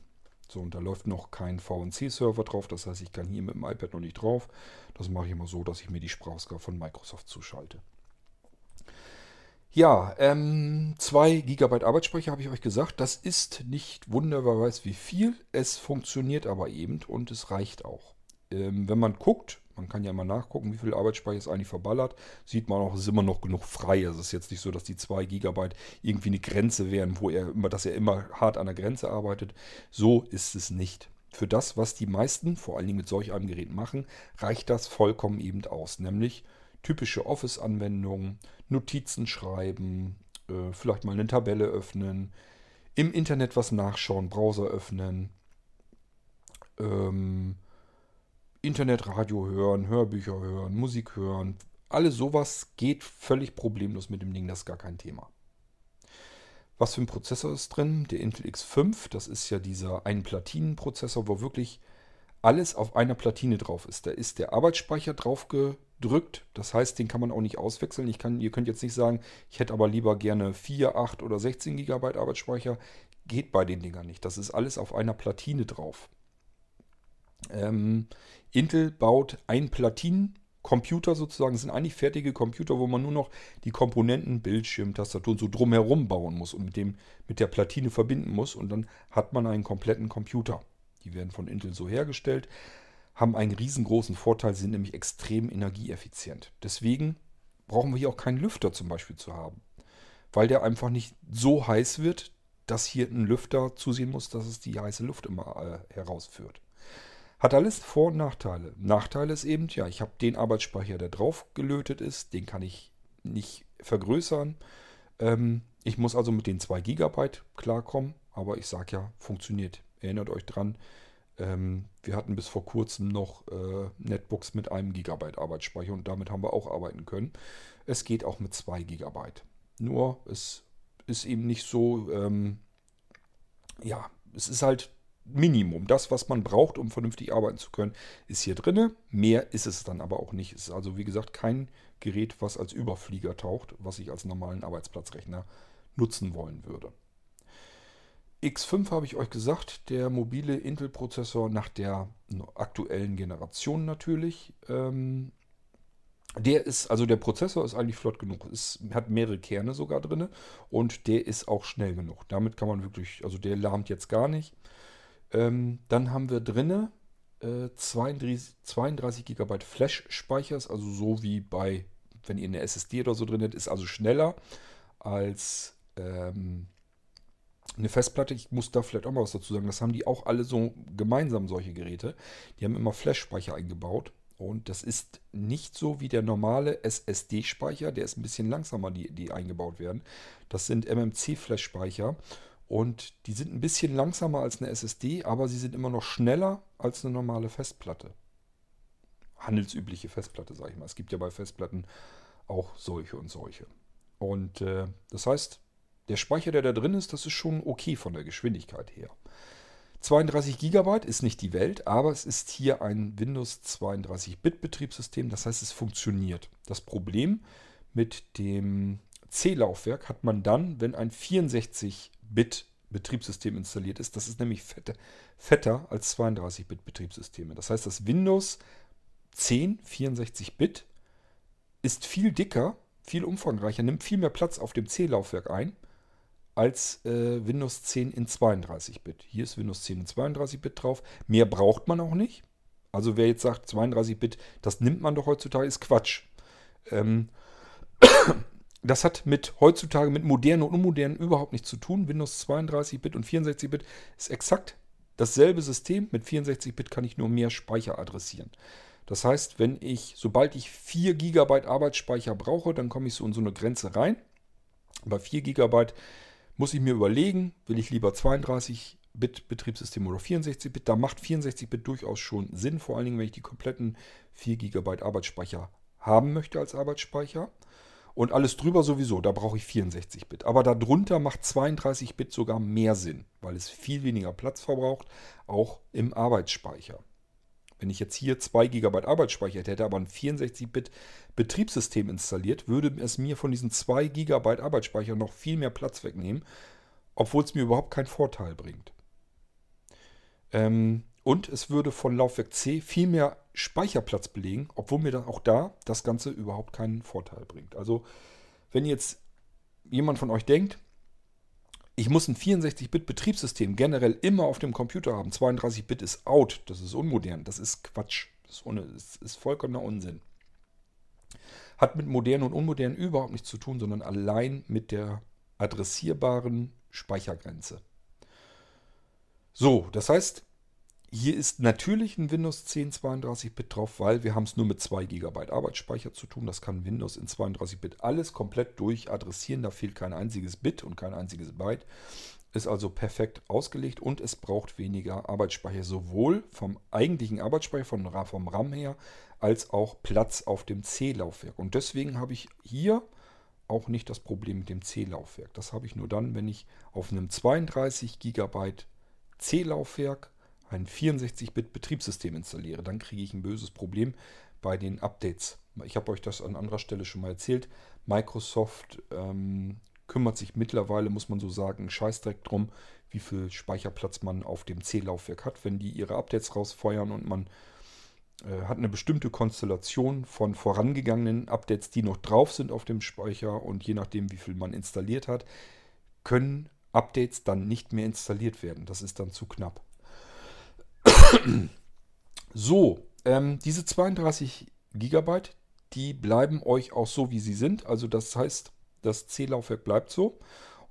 So, und da läuft noch kein VNC-Server drauf. Das heißt, ich kann hier mit dem iPad noch nicht drauf. Das mache ich immer so, dass ich mir die Sprachausgabe von Microsoft zuschalte. Ja, ähm, 2 GB Arbeitsspeicher habe ich euch gesagt. Das ist nicht wunderbar weiß wie viel. Es funktioniert aber eben und es reicht auch. Ähm, wenn man guckt, man kann ja mal nachgucken, wie viel Arbeitsspeicher ist eigentlich verballert, sieht man auch, es ist immer noch genug frei. Also es ist jetzt nicht so, dass die 2 GB irgendwie eine Grenze wären, wo er immer, dass er immer hart an der Grenze arbeitet. So ist es nicht. Für das, was die meisten, vor allen Dingen mit solch einem Gerät machen, reicht das vollkommen eben aus. Nämlich typische Office-Anwendungen, Notizen schreiben, äh, vielleicht mal eine Tabelle öffnen, im Internet was nachschauen, Browser öffnen, ähm, Internetradio hören, Hörbücher hören, Musik hören. Alles sowas geht völlig problemlos mit dem Ding, das ist gar kein Thema. Was für ein Prozessor ist drin? Der Intel X5, das ist ja dieser Ein-Platinen-Prozessor, wo wirklich alles auf einer Platine drauf ist. Da ist der Arbeitsspeicher drauf drückt. Das heißt, den kann man auch nicht auswechseln. Ich kann, ihr könnt jetzt nicht sagen, ich hätte aber lieber gerne 4, 8 oder 16 GB Arbeitsspeicher. Geht bei den Dingern nicht. Das ist alles auf einer Platine drauf. Ähm, Intel baut ein Platinencomputer sozusagen. Das sind eigentlich fertige Computer, wo man nur noch die Komponenten, Bildschirm, Tastatur und so drumherum bauen muss und mit, dem, mit der Platine verbinden muss. Und dann hat man einen kompletten Computer. Die werden von Intel so hergestellt haben einen riesengroßen Vorteil, sind nämlich extrem energieeffizient. Deswegen brauchen wir hier auch keinen Lüfter zum Beispiel zu haben. Weil der einfach nicht so heiß wird, dass hier ein Lüfter zusehen muss, dass es die heiße Luft immer äh, herausführt. Hat alles Vor- und Nachteile. Nachteil ist eben, ja, ich habe den Arbeitsspeicher, der drauf gelötet ist, den kann ich nicht vergrößern. Ähm, ich muss also mit den 2 GB klarkommen, aber ich sage ja, funktioniert. Erinnert euch dran, ähm, wir hatten bis vor kurzem noch äh, Netbooks mit einem Gigabyte Arbeitsspeicher und damit haben wir auch arbeiten können. Es geht auch mit 2 Gigabyte. Nur es ist eben nicht so, ähm, ja, es ist halt Minimum. Das, was man braucht, um vernünftig arbeiten zu können, ist hier drin. Mehr ist es dann aber auch nicht. Es ist also, wie gesagt, kein Gerät, was als Überflieger taucht, was ich als normalen Arbeitsplatzrechner nutzen wollen würde. X5 habe ich euch gesagt, der mobile Intel-Prozessor nach der aktuellen Generation natürlich. Ähm, der ist, also der Prozessor ist eigentlich flott genug. Es hat mehrere Kerne sogar drin und der ist auch schnell genug. Damit kann man wirklich, also der lahmt jetzt gar nicht. Ähm, dann haben wir drin äh, 32, 32 GB Flash-Speichers, also so wie bei, wenn ihr eine SSD oder so drin habt, ist also schneller als ähm, eine Festplatte, ich muss da vielleicht auch mal was dazu sagen, das haben die auch alle so gemeinsam, solche Geräte. Die haben immer Flash-Speicher eingebaut. Und das ist nicht so wie der normale SSD-Speicher, der ist ein bisschen langsamer, die, die eingebaut werden. Das sind MMC-Flash-Speicher und die sind ein bisschen langsamer als eine SSD, aber sie sind immer noch schneller als eine normale Festplatte. Handelsübliche Festplatte, sage ich mal. Es gibt ja bei Festplatten auch solche und solche. Und äh, das heißt, der Speicher, der da drin ist, das ist schon okay von der Geschwindigkeit her. 32 GB ist nicht die Welt, aber es ist hier ein Windows 32-Bit Betriebssystem, das heißt es funktioniert. Das Problem mit dem C-Laufwerk hat man dann, wenn ein 64-Bit Betriebssystem installiert ist. Das ist nämlich fetter, fetter als 32-Bit Betriebssysteme. Das heißt, das Windows 10 64-Bit ist viel dicker, viel umfangreicher, nimmt viel mehr Platz auf dem C-Laufwerk ein als äh, Windows 10 in 32-Bit. Hier ist Windows 10 in 32-Bit drauf. Mehr braucht man auch nicht. Also wer jetzt sagt 32-Bit, das nimmt man doch heutzutage, ist Quatsch. Ähm, das hat mit heutzutage mit modernen und unmodernen überhaupt nichts zu tun. Windows 32-Bit und 64-Bit ist exakt dasselbe System. Mit 64-Bit kann ich nur mehr Speicher adressieren. Das heißt, wenn ich, sobald ich 4 GB Arbeitsspeicher brauche, dann komme ich so in so eine Grenze rein. Bei 4 GB muss ich mir überlegen, will ich lieber 32-Bit Betriebssystem oder 64-Bit. Da macht 64-Bit durchaus schon Sinn, vor allen Dingen, wenn ich die kompletten 4 GB Arbeitsspeicher haben möchte als Arbeitsspeicher. Und alles drüber sowieso, da brauche ich 64-Bit. Aber darunter macht 32-Bit sogar mehr Sinn, weil es viel weniger Platz verbraucht, auch im Arbeitsspeicher. Wenn ich jetzt hier 2 GB Arbeitsspeicher hätte, aber ein 64-Bit Betriebssystem installiert, würde es mir von diesen 2 GB Arbeitsspeicher noch viel mehr Platz wegnehmen, obwohl es mir überhaupt keinen Vorteil bringt. Ähm, und es würde von Laufwerk C viel mehr Speicherplatz belegen, obwohl mir dann auch da das Ganze überhaupt keinen Vorteil bringt. Also wenn jetzt jemand von euch denkt, ich muss ein 64-Bit-Betriebssystem generell immer auf dem Computer haben. 32-Bit ist out, das ist unmodern, das ist Quatsch. Das ist, ohne, das ist vollkommener Unsinn. Hat mit modern und unmodern überhaupt nichts zu tun, sondern allein mit der adressierbaren Speichergrenze. So, das heißt, hier ist natürlich ein Windows 10 32-Bit drauf, weil wir haben es nur mit 2 GB Arbeitsspeicher zu tun. Das kann Windows in 32-Bit alles komplett durchadressieren. Da fehlt kein einziges Bit und kein einziges Byte. Ist also perfekt ausgelegt und es braucht weniger Arbeitsspeicher, sowohl vom eigentlichen Arbeitsspeicher, vom, vom RAM her, als auch Platz auf dem C-Laufwerk. Und deswegen habe ich hier auch nicht das Problem mit dem C-Laufwerk. Das habe ich nur dann, wenn ich auf einem 32 GB C-Laufwerk ein 64-Bit-Betriebssystem installiere, dann kriege ich ein böses Problem bei den Updates. Ich habe euch das an anderer Stelle schon mal erzählt. Microsoft ähm, kümmert sich mittlerweile, muss man so sagen, Scheißdreck drum, wie viel Speicherplatz man auf dem C-Laufwerk hat. Wenn die ihre Updates rausfeuern und man äh, hat eine bestimmte Konstellation von vorangegangenen Updates, die noch drauf sind auf dem Speicher und je nachdem, wie viel man installiert hat, können Updates dann nicht mehr installiert werden. Das ist dann zu knapp. So, ähm, diese 32 GB, die bleiben euch auch so, wie sie sind. Also das heißt, das C-Laufwerk bleibt so.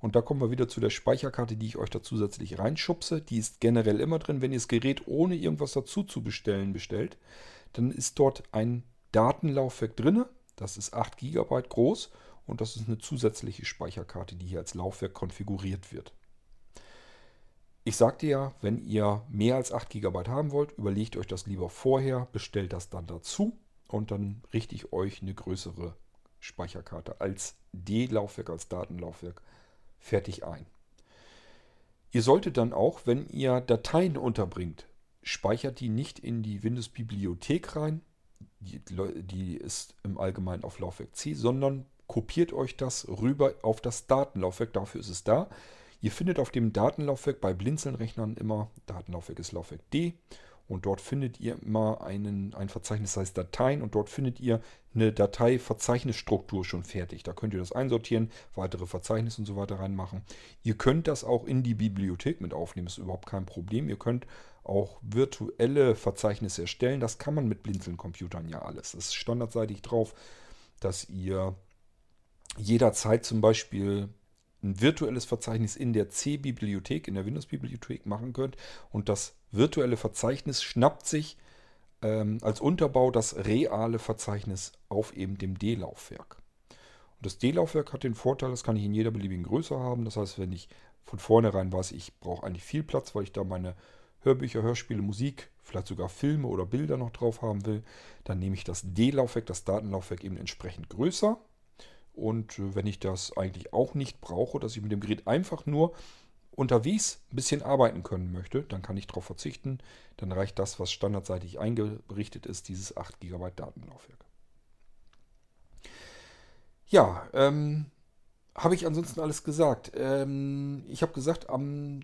Und da kommen wir wieder zu der Speicherkarte, die ich euch da zusätzlich reinschubse. Die ist generell immer drin. Wenn ihr das Gerät ohne irgendwas dazu zu bestellen bestellt, dann ist dort ein Datenlaufwerk drin. Das ist 8 GB groß und das ist eine zusätzliche Speicherkarte, die hier als Laufwerk konfiguriert wird. Ich sagte ja, wenn ihr mehr als 8 GB haben wollt, überlegt euch das lieber vorher, bestellt das dann dazu und dann richte ich euch eine größere Speicherkarte als D-Laufwerk, als Datenlaufwerk fertig ein. Ihr solltet dann auch, wenn ihr Dateien unterbringt, speichert die nicht in die Windows-Bibliothek rein, die, die ist im Allgemeinen auf Laufwerk C, sondern kopiert euch das rüber auf das Datenlaufwerk, dafür ist es da. Ihr findet auf dem Datenlaufwerk bei Blinzeln-Rechnern immer, Datenlaufwerk ist Laufwerk D und dort findet ihr immer einen, ein Verzeichnis, das heißt Dateien und dort findet ihr eine Datei-Verzeichnisstruktur schon fertig. Da könnt ihr das einsortieren, weitere Verzeichnisse und so weiter reinmachen. Ihr könnt das auch in die Bibliothek mit aufnehmen, ist überhaupt kein Problem. Ihr könnt auch virtuelle Verzeichnisse erstellen. Das kann man mit Blinzeln-Computern ja alles. Das ist standardseitig drauf, dass ihr jederzeit zum Beispiel ein virtuelles Verzeichnis in der C-Bibliothek, in der Windows-Bibliothek machen könnt. Und das virtuelle Verzeichnis schnappt sich ähm, als Unterbau das reale Verzeichnis auf eben dem D-Laufwerk. Und das D-Laufwerk hat den Vorteil, das kann ich in jeder beliebigen Größe haben. Das heißt, wenn ich von vornherein weiß, ich brauche eigentlich viel Platz, weil ich da meine Hörbücher, Hörspiele, Musik, vielleicht sogar Filme oder Bilder noch drauf haben will, dann nehme ich das D-Laufwerk, das Datenlaufwerk eben entsprechend größer. Und äh, wenn ich das eigentlich auch nicht brauche, dass ich mit dem Gerät einfach nur unterwegs ein bisschen arbeiten können möchte, dann kann ich darauf verzichten. Dann reicht das, was standardseitig eingerichtet ist, dieses 8 GB Datenlaufwerk. Ja, ähm, habe ich ansonsten alles gesagt. Ähm, ich habe gesagt, am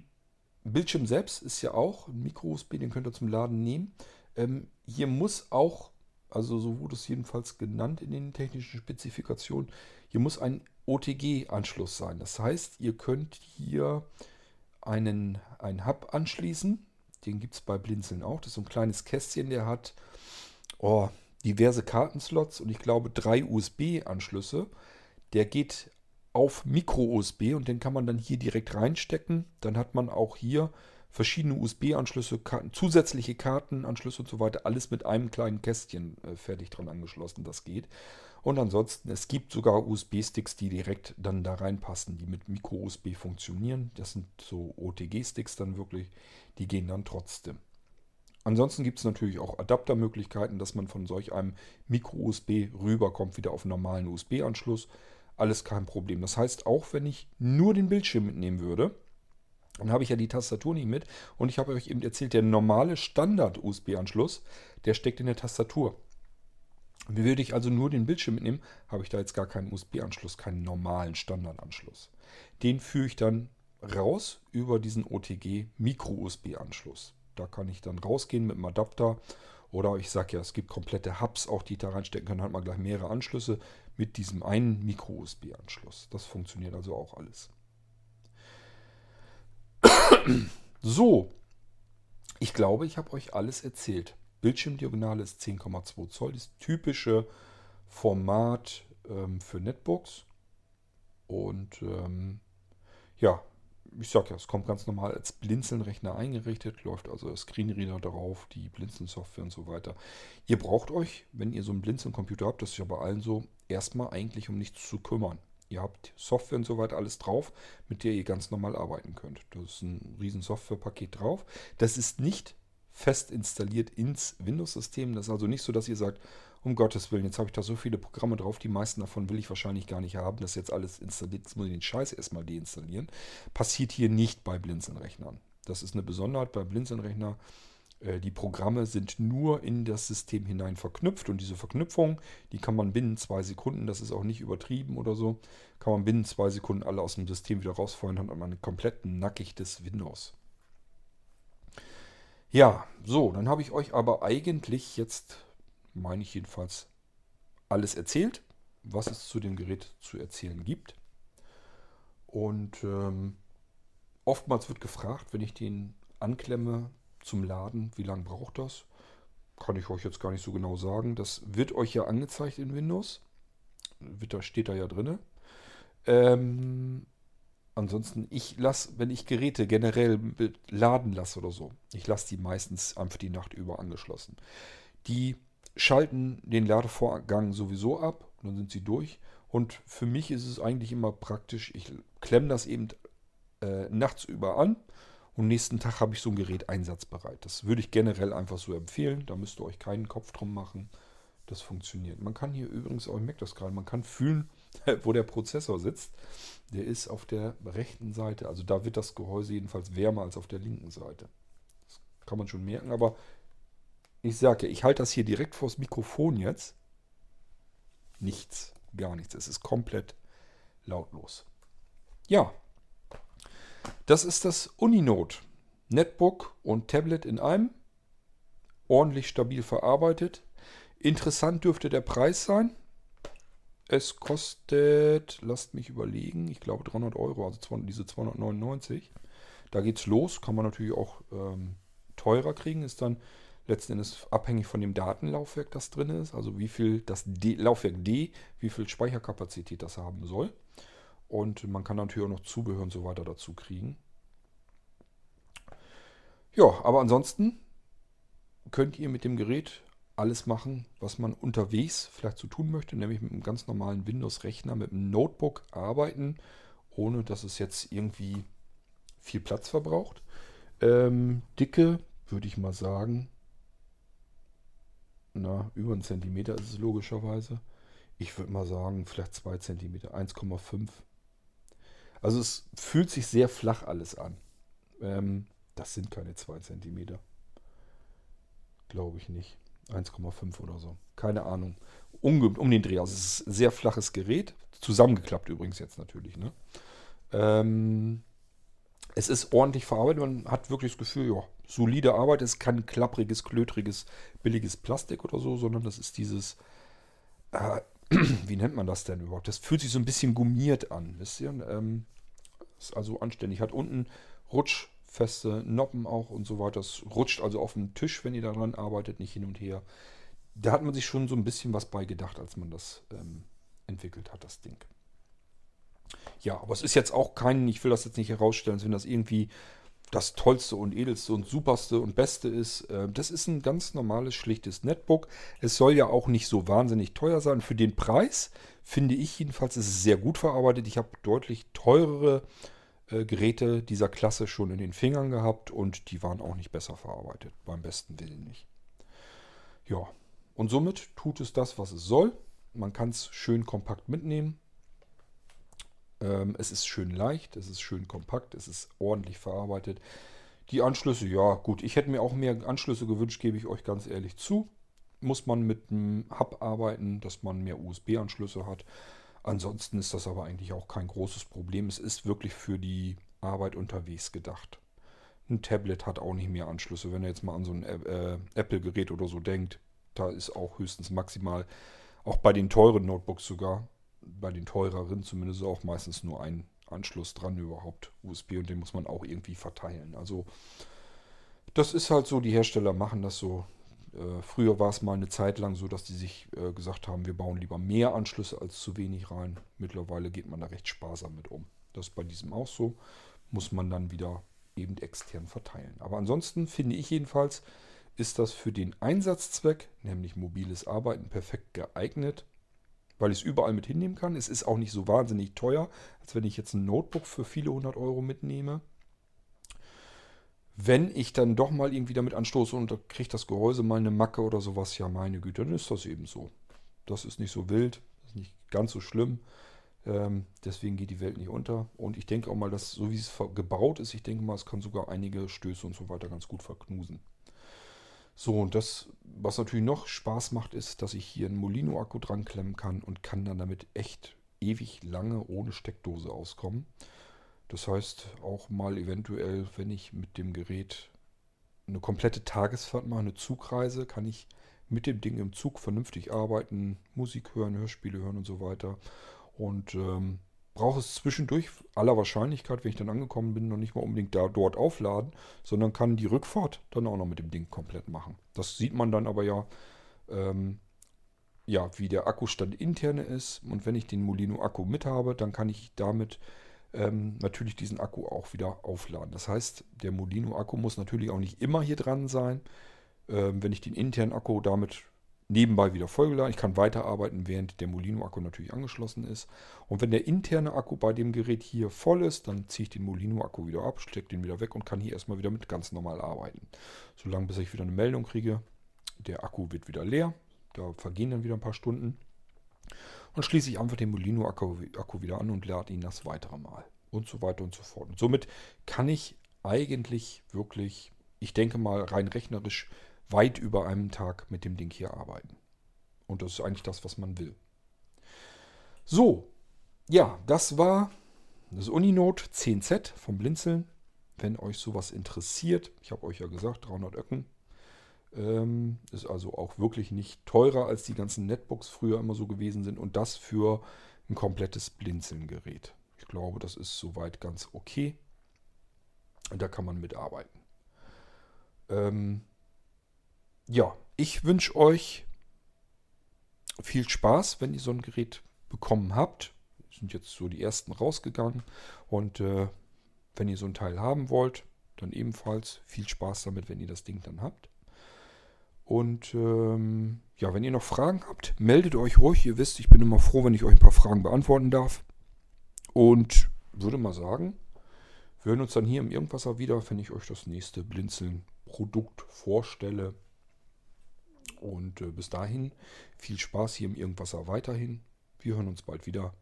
Bildschirm selbst ist ja auch ein Micro-USB, den könnt ihr zum Laden nehmen. Ähm, hier muss auch, also so wurde es jedenfalls genannt in den technischen Spezifikationen, hier muss ein OTG-Anschluss sein. Das heißt, ihr könnt hier einen, einen Hub anschließen. Den gibt es bei Blinzeln auch. Das ist so ein kleines Kästchen, der hat oh, diverse Kartenslots und ich glaube drei USB-Anschlüsse. Der geht auf Micro-USB und den kann man dann hier direkt reinstecken. Dann hat man auch hier verschiedene USB-Anschlüsse, zusätzliche Kartenanschlüsse und so weiter. Alles mit einem kleinen Kästchen äh, fertig dran angeschlossen. Das geht. Und ansonsten, es gibt sogar USB-Sticks, die direkt dann da reinpassen, die mit Micro-USB funktionieren. Das sind so OTG-Sticks dann wirklich, die gehen dann trotzdem. Ansonsten gibt es natürlich auch Adaptermöglichkeiten, dass man von solch einem Micro-USB rüberkommt, wieder auf einen normalen USB-Anschluss. Alles kein Problem. Das heißt, auch wenn ich nur den Bildschirm mitnehmen würde, dann habe ich ja die Tastatur nicht mit. Und ich habe euch eben erzählt, der normale Standard-USB-Anschluss, der steckt in der Tastatur. Würde ich also nur den Bildschirm mitnehmen, habe ich da jetzt gar keinen USB-Anschluss, keinen normalen Standardanschluss. Den führe ich dann raus über diesen OTG Micro-USB-Anschluss. Da kann ich dann rausgehen mit dem Adapter. Oder ich sage ja, es gibt komplette Hubs, auch die da reinstecken können, hat man gleich mehrere Anschlüsse mit diesem einen Micro-USB-Anschluss. Das funktioniert also auch alles. So, ich glaube, ich habe euch alles erzählt. Bildschirmdiagonale ist 10,2 Zoll, das typische Format ähm, für Netbooks. Und ähm, ja, ich sag ja, es kommt ganz normal als Blinzeln-Rechner eingerichtet, läuft also Screenreader darauf, die Blinzeln-Software und so weiter. Ihr braucht euch, wenn ihr so einen Blinzeln-Computer habt, das ist ja bei allen so, erstmal eigentlich um nichts zu kümmern. Ihr habt Software und so weiter alles drauf, mit der ihr ganz normal arbeiten könnt. Da ist ein riesen Softwarepaket drauf. Das ist nicht fest installiert ins Windows-System. Das ist also nicht so, dass ihr sagt, um Gottes Willen, jetzt habe ich da so viele Programme drauf, die meisten davon will ich wahrscheinlich gar nicht haben. Das ist jetzt alles installiert, jetzt muss ich den Scheiß erstmal deinstallieren. Passiert hier nicht bei Blinzeln-Rechnern. Das ist eine Besonderheit bei Blinzeln-Rechnern. Äh, die Programme sind nur in das System hinein verknüpft und diese Verknüpfung, die kann man binnen zwei Sekunden, das ist auch nicht übertrieben oder so, kann man binnen zwei Sekunden alle aus dem System wieder und hat man komplett nackig des Windows. Ja, so, dann habe ich euch aber eigentlich jetzt, meine ich jedenfalls, alles erzählt, was es zu dem Gerät zu erzählen gibt. Und ähm, oftmals wird gefragt, wenn ich den anklemme zum Laden, wie lange braucht das? Kann ich euch jetzt gar nicht so genau sagen. Das wird euch ja angezeigt in Windows. Da, steht da ja drin. Ähm, Ansonsten, ich lasse, wenn ich Geräte generell laden lasse oder so, ich lasse die meistens einfach die Nacht über angeschlossen. Die schalten den Ladevorgang sowieso ab dann sind sie durch. Und für mich ist es eigentlich immer praktisch, ich klemme das eben äh, nachts über an und nächsten Tag habe ich so ein Gerät einsatzbereit. Das würde ich generell einfach so empfehlen. Da müsst ihr euch keinen Kopf drum machen. Das funktioniert. Man kann hier übrigens auch, ich merke das gerade, man kann fühlen, wo der Prozessor sitzt. Der ist auf der rechten Seite. Also da wird das Gehäuse jedenfalls wärmer als auf der linken Seite. Das kann man schon merken, aber ich sage ich halte das hier direkt vors Mikrofon jetzt. Nichts, gar nichts. Es ist komplett lautlos. Ja, das ist das Uninote. Netbook und Tablet in einem. Ordentlich stabil verarbeitet. Interessant dürfte der Preis sein. Es kostet, lasst mich überlegen, ich glaube 300 Euro, also diese 299. Da geht's los, kann man natürlich auch ähm, teurer kriegen, ist dann letzten Endes abhängig von dem Datenlaufwerk, das drin ist, also wie viel das D Laufwerk D, wie viel Speicherkapazität das haben soll. Und man kann natürlich auch noch Zubehör und so weiter dazu kriegen. Ja, aber ansonsten könnt ihr mit dem Gerät alles machen, was man unterwegs vielleicht zu so tun möchte, nämlich mit einem ganz normalen Windows-Rechner, mit einem Notebook arbeiten, ohne dass es jetzt irgendwie viel Platz verbraucht. Ähm, Dicke würde ich mal sagen, na, über einen Zentimeter ist es logischerweise. Ich würde mal sagen, vielleicht 2 cm, 1,5. Also es fühlt sich sehr flach alles an. Ähm, das sind keine 2 cm. Glaube ich nicht. 1,5 oder so. Keine Ahnung. Um, um, den Dreh. Also es ist ein sehr flaches Gerät. Zusammengeklappt übrigens jetzt natürlich. Ne? Ähm, es ist ordentlich verarbeitet. Man hat wirklich das Gefühl, ja, solide Arbeit. Es ist kein klappriges, klötriges, billiges Plastik oder so, sondern das ist dieses, äh, wie nennt man das denn überhaupt? Das fühlt sich so ein bisschen gummiert an, wisst ihr? Ähm, ist also anständig. Hat unten rutschfeste Noppen auch und so weiter. Es rutscht also auf dem Tisch, wenn ihr daran arbeitet, nicht hin und her. Da hat man sich schon so ein bisschen was bei gedacht, als man das ähm, entwickelt hat, das Ding. Ja, aber es ist jetzt auch kein, ich will das jetzt nicht herausstellen, wenn das irgendwie das tollste und edelste und superste und beste ist. Äh, das ist ein ganz normales, schlichtes Netbook. Es soll ja auch nicht so wahnsinnig teuer sein. Für den Preis finde ich jedenfalls, ist es sehr gut verarbeitet. Ich habe deutlich teurere äh, Geräte dieser Klasse schon in den Fingern gehabt und die waren auch nicht besser verarbeitet. Beim besten Willen nicht. Ja, und somit tut es das, was es soll. Man kann es schön kompakt mitnehmen. Ähm, es ist schön leicht, es ist schön kompakt, es ist ordentlich verarbeitet. Die Anschlüsse, ja gut, ich hätte mir auch mehr Anschlüsse gewünscht, gebe ich euch ganz ehrlich zu. Muss man mit einem Hub arbeiten, dass man mehr USB-Anschlüsse hat. Ansonsten ist das aber eigentlich auch kein großes Problem. Es ist wirklich für die Arbeit unterwegs gedacht. Ein Tablet hat auch nicht mehr Anschlüsse. Wenn ihr jetzt mal an so ein äh, Apple-Gerät oder so denkt, da ist auch höchstens maximal, auch bei den teuren Notebooks sogar, bei den teureren zumindest auch meistens nur ein Anschluss dran überhaupt USB und den muss man auch irgendwie verteilen. Also das ist halt so, die Hersteller machen das so. Äh, früher war es mal eine Zeit lang so, dass die sich äh, gesagt haben, wir bauen lieber mehr Anschlüsse als zu wenig rein. Mittlerweile geht man da recht sparsam mit um. Das ist bei diesem auch so. Muss man dann wieder eben extern verteilen. Aber ansonsten finde ich jedenfalls, ist das für den Einsatzzweck, nämlich mobiles Arbeiten, perfekt geeignet weil ich es überall mit hinnehmen kann. Es ist auch nicht so wahnsinnig teuer, als wenn ich jetzt ein Notebook für viele hundert Euro mitnehme. Wenn ich dann doch mal irgendwie damit anstoße und da kriegt das Gehäuse mal eine Macke oder sowas, ja meine Güte, dann ist das eben so. Das ist nicht so wild, ist nicht ganz so schlimm. Ähm, deswegen geht die Welt nicht unter. Und ich denke auch mal, dass so wie es gebaut ist, ich denke mal, es kann sogar einige Stöße und so weiter ganz gut verknusen. So, und das, was natürlich noch Spaß macht, ist, dass ich hier einen Molino-Akku dran klemmen kann und kann dann damit echt ewig lange ohne Steckdose auskommen. Das heißt, auch mal eventuell, wenn ich mit dem Gerät eine komplette Tagesfahrt mache, eine Zugreise, kann ich mit dem Ding im Zug vernünftig arbeiten, Musik hören, Hörspiele hören und so weiter. Und ähm, brauche es zwischendurch aller Wahrscheinlichkeit, wenn ich dann angekommen bin, noch nicht mal unbedingt da dort aufladen, sondern kann die Rückfahrt dann auch noch mit dem Ding komplett machen. Das sieht man dann aber ja, ähm, ja, wie der Akkustand interne ist. Und wenn ich den Molino Akku mit habe, dann kann ich damit ähm, natürlich diesen Akku auch wieder aufladen. Das heißt, der Molino Akku muss natürlich auch nicht immer hier dran sein. Ähm, wenn ich den internen Akku damit nebenbei wieder vollgeladen. Ich kann weiterarbeiten, während der Molino-Akku natürlich angeschlossen ist. Und wenn der interne Akku bei dem Gerät hier voll ist, dann ziehe ich den Molino-Akku wieder ab, stecke den wieder weg und kann hier erstmal wieder mit ganz normal arbeiten. Solange bis ich wieder eine Meldung kriege, der Akku wird wieder leer. Da vergehen dann wieder ein paar Stunden. Und schließe ich einfach den Molino-Akku wieder an und lade ihn das weitere Mal. Und so weiter und so fort. Und somit kann ich eigentlich wirklich, ich denke mal rein rechnerisch, weit über einem Tag mit dem Ding hier arbeiten. Und das ist eigentlich das, was man will. So, ja, das war das Uninote 10Z vom Blinzeln. Wenn euch sowas interessiert, ich habe euch ja gesagt, 300 Öcken. Ähm, ist also auch wirklich nicht teurer, als die ganzen Netbooks früher immer so gewesen sind. Und das für ein komplettes Blinzeln-Gerät. Ich glaube, das ist soweit ganz okay. Und da kann man mitarbeiten. Ähm, ja, ich wünsche euch viel Spaß, wenn ihr so ein Gerät bekommen habt. sind jetzt so die ersten rausgegangen. Und äh, wenn ihr so ein Teil haben wollt, dann ebenfalls viel Spaß damit, wenn ihr das Ding dann habt. Und ähm, ja, wenn ihr noch Fragen habt, meldet euch ruhig. Ihr wisst, ich bin immer froh, wenn ich euch ein paar Fragen beantworten darf. Und würde mal sagen, wir hören uns dann hier im Irgendwasser wieder, wenn ich euch das nächste Blinzeln-Produkt vorstelle. Und äh, bis dahin viel Spaß hier im Irgendwasser weiterhin. Wir hören uns bald wieder.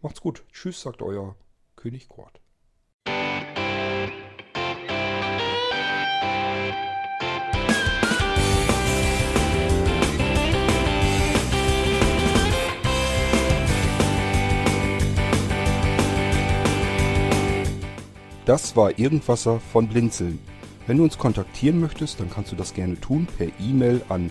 Macht's gut. Tschüss, sagt euer König Kort. Das war Irgendwasser von Blinzeln. Wenn du uns kontaktieren möchtest, dann kannst du das gerne tun per E-Mail an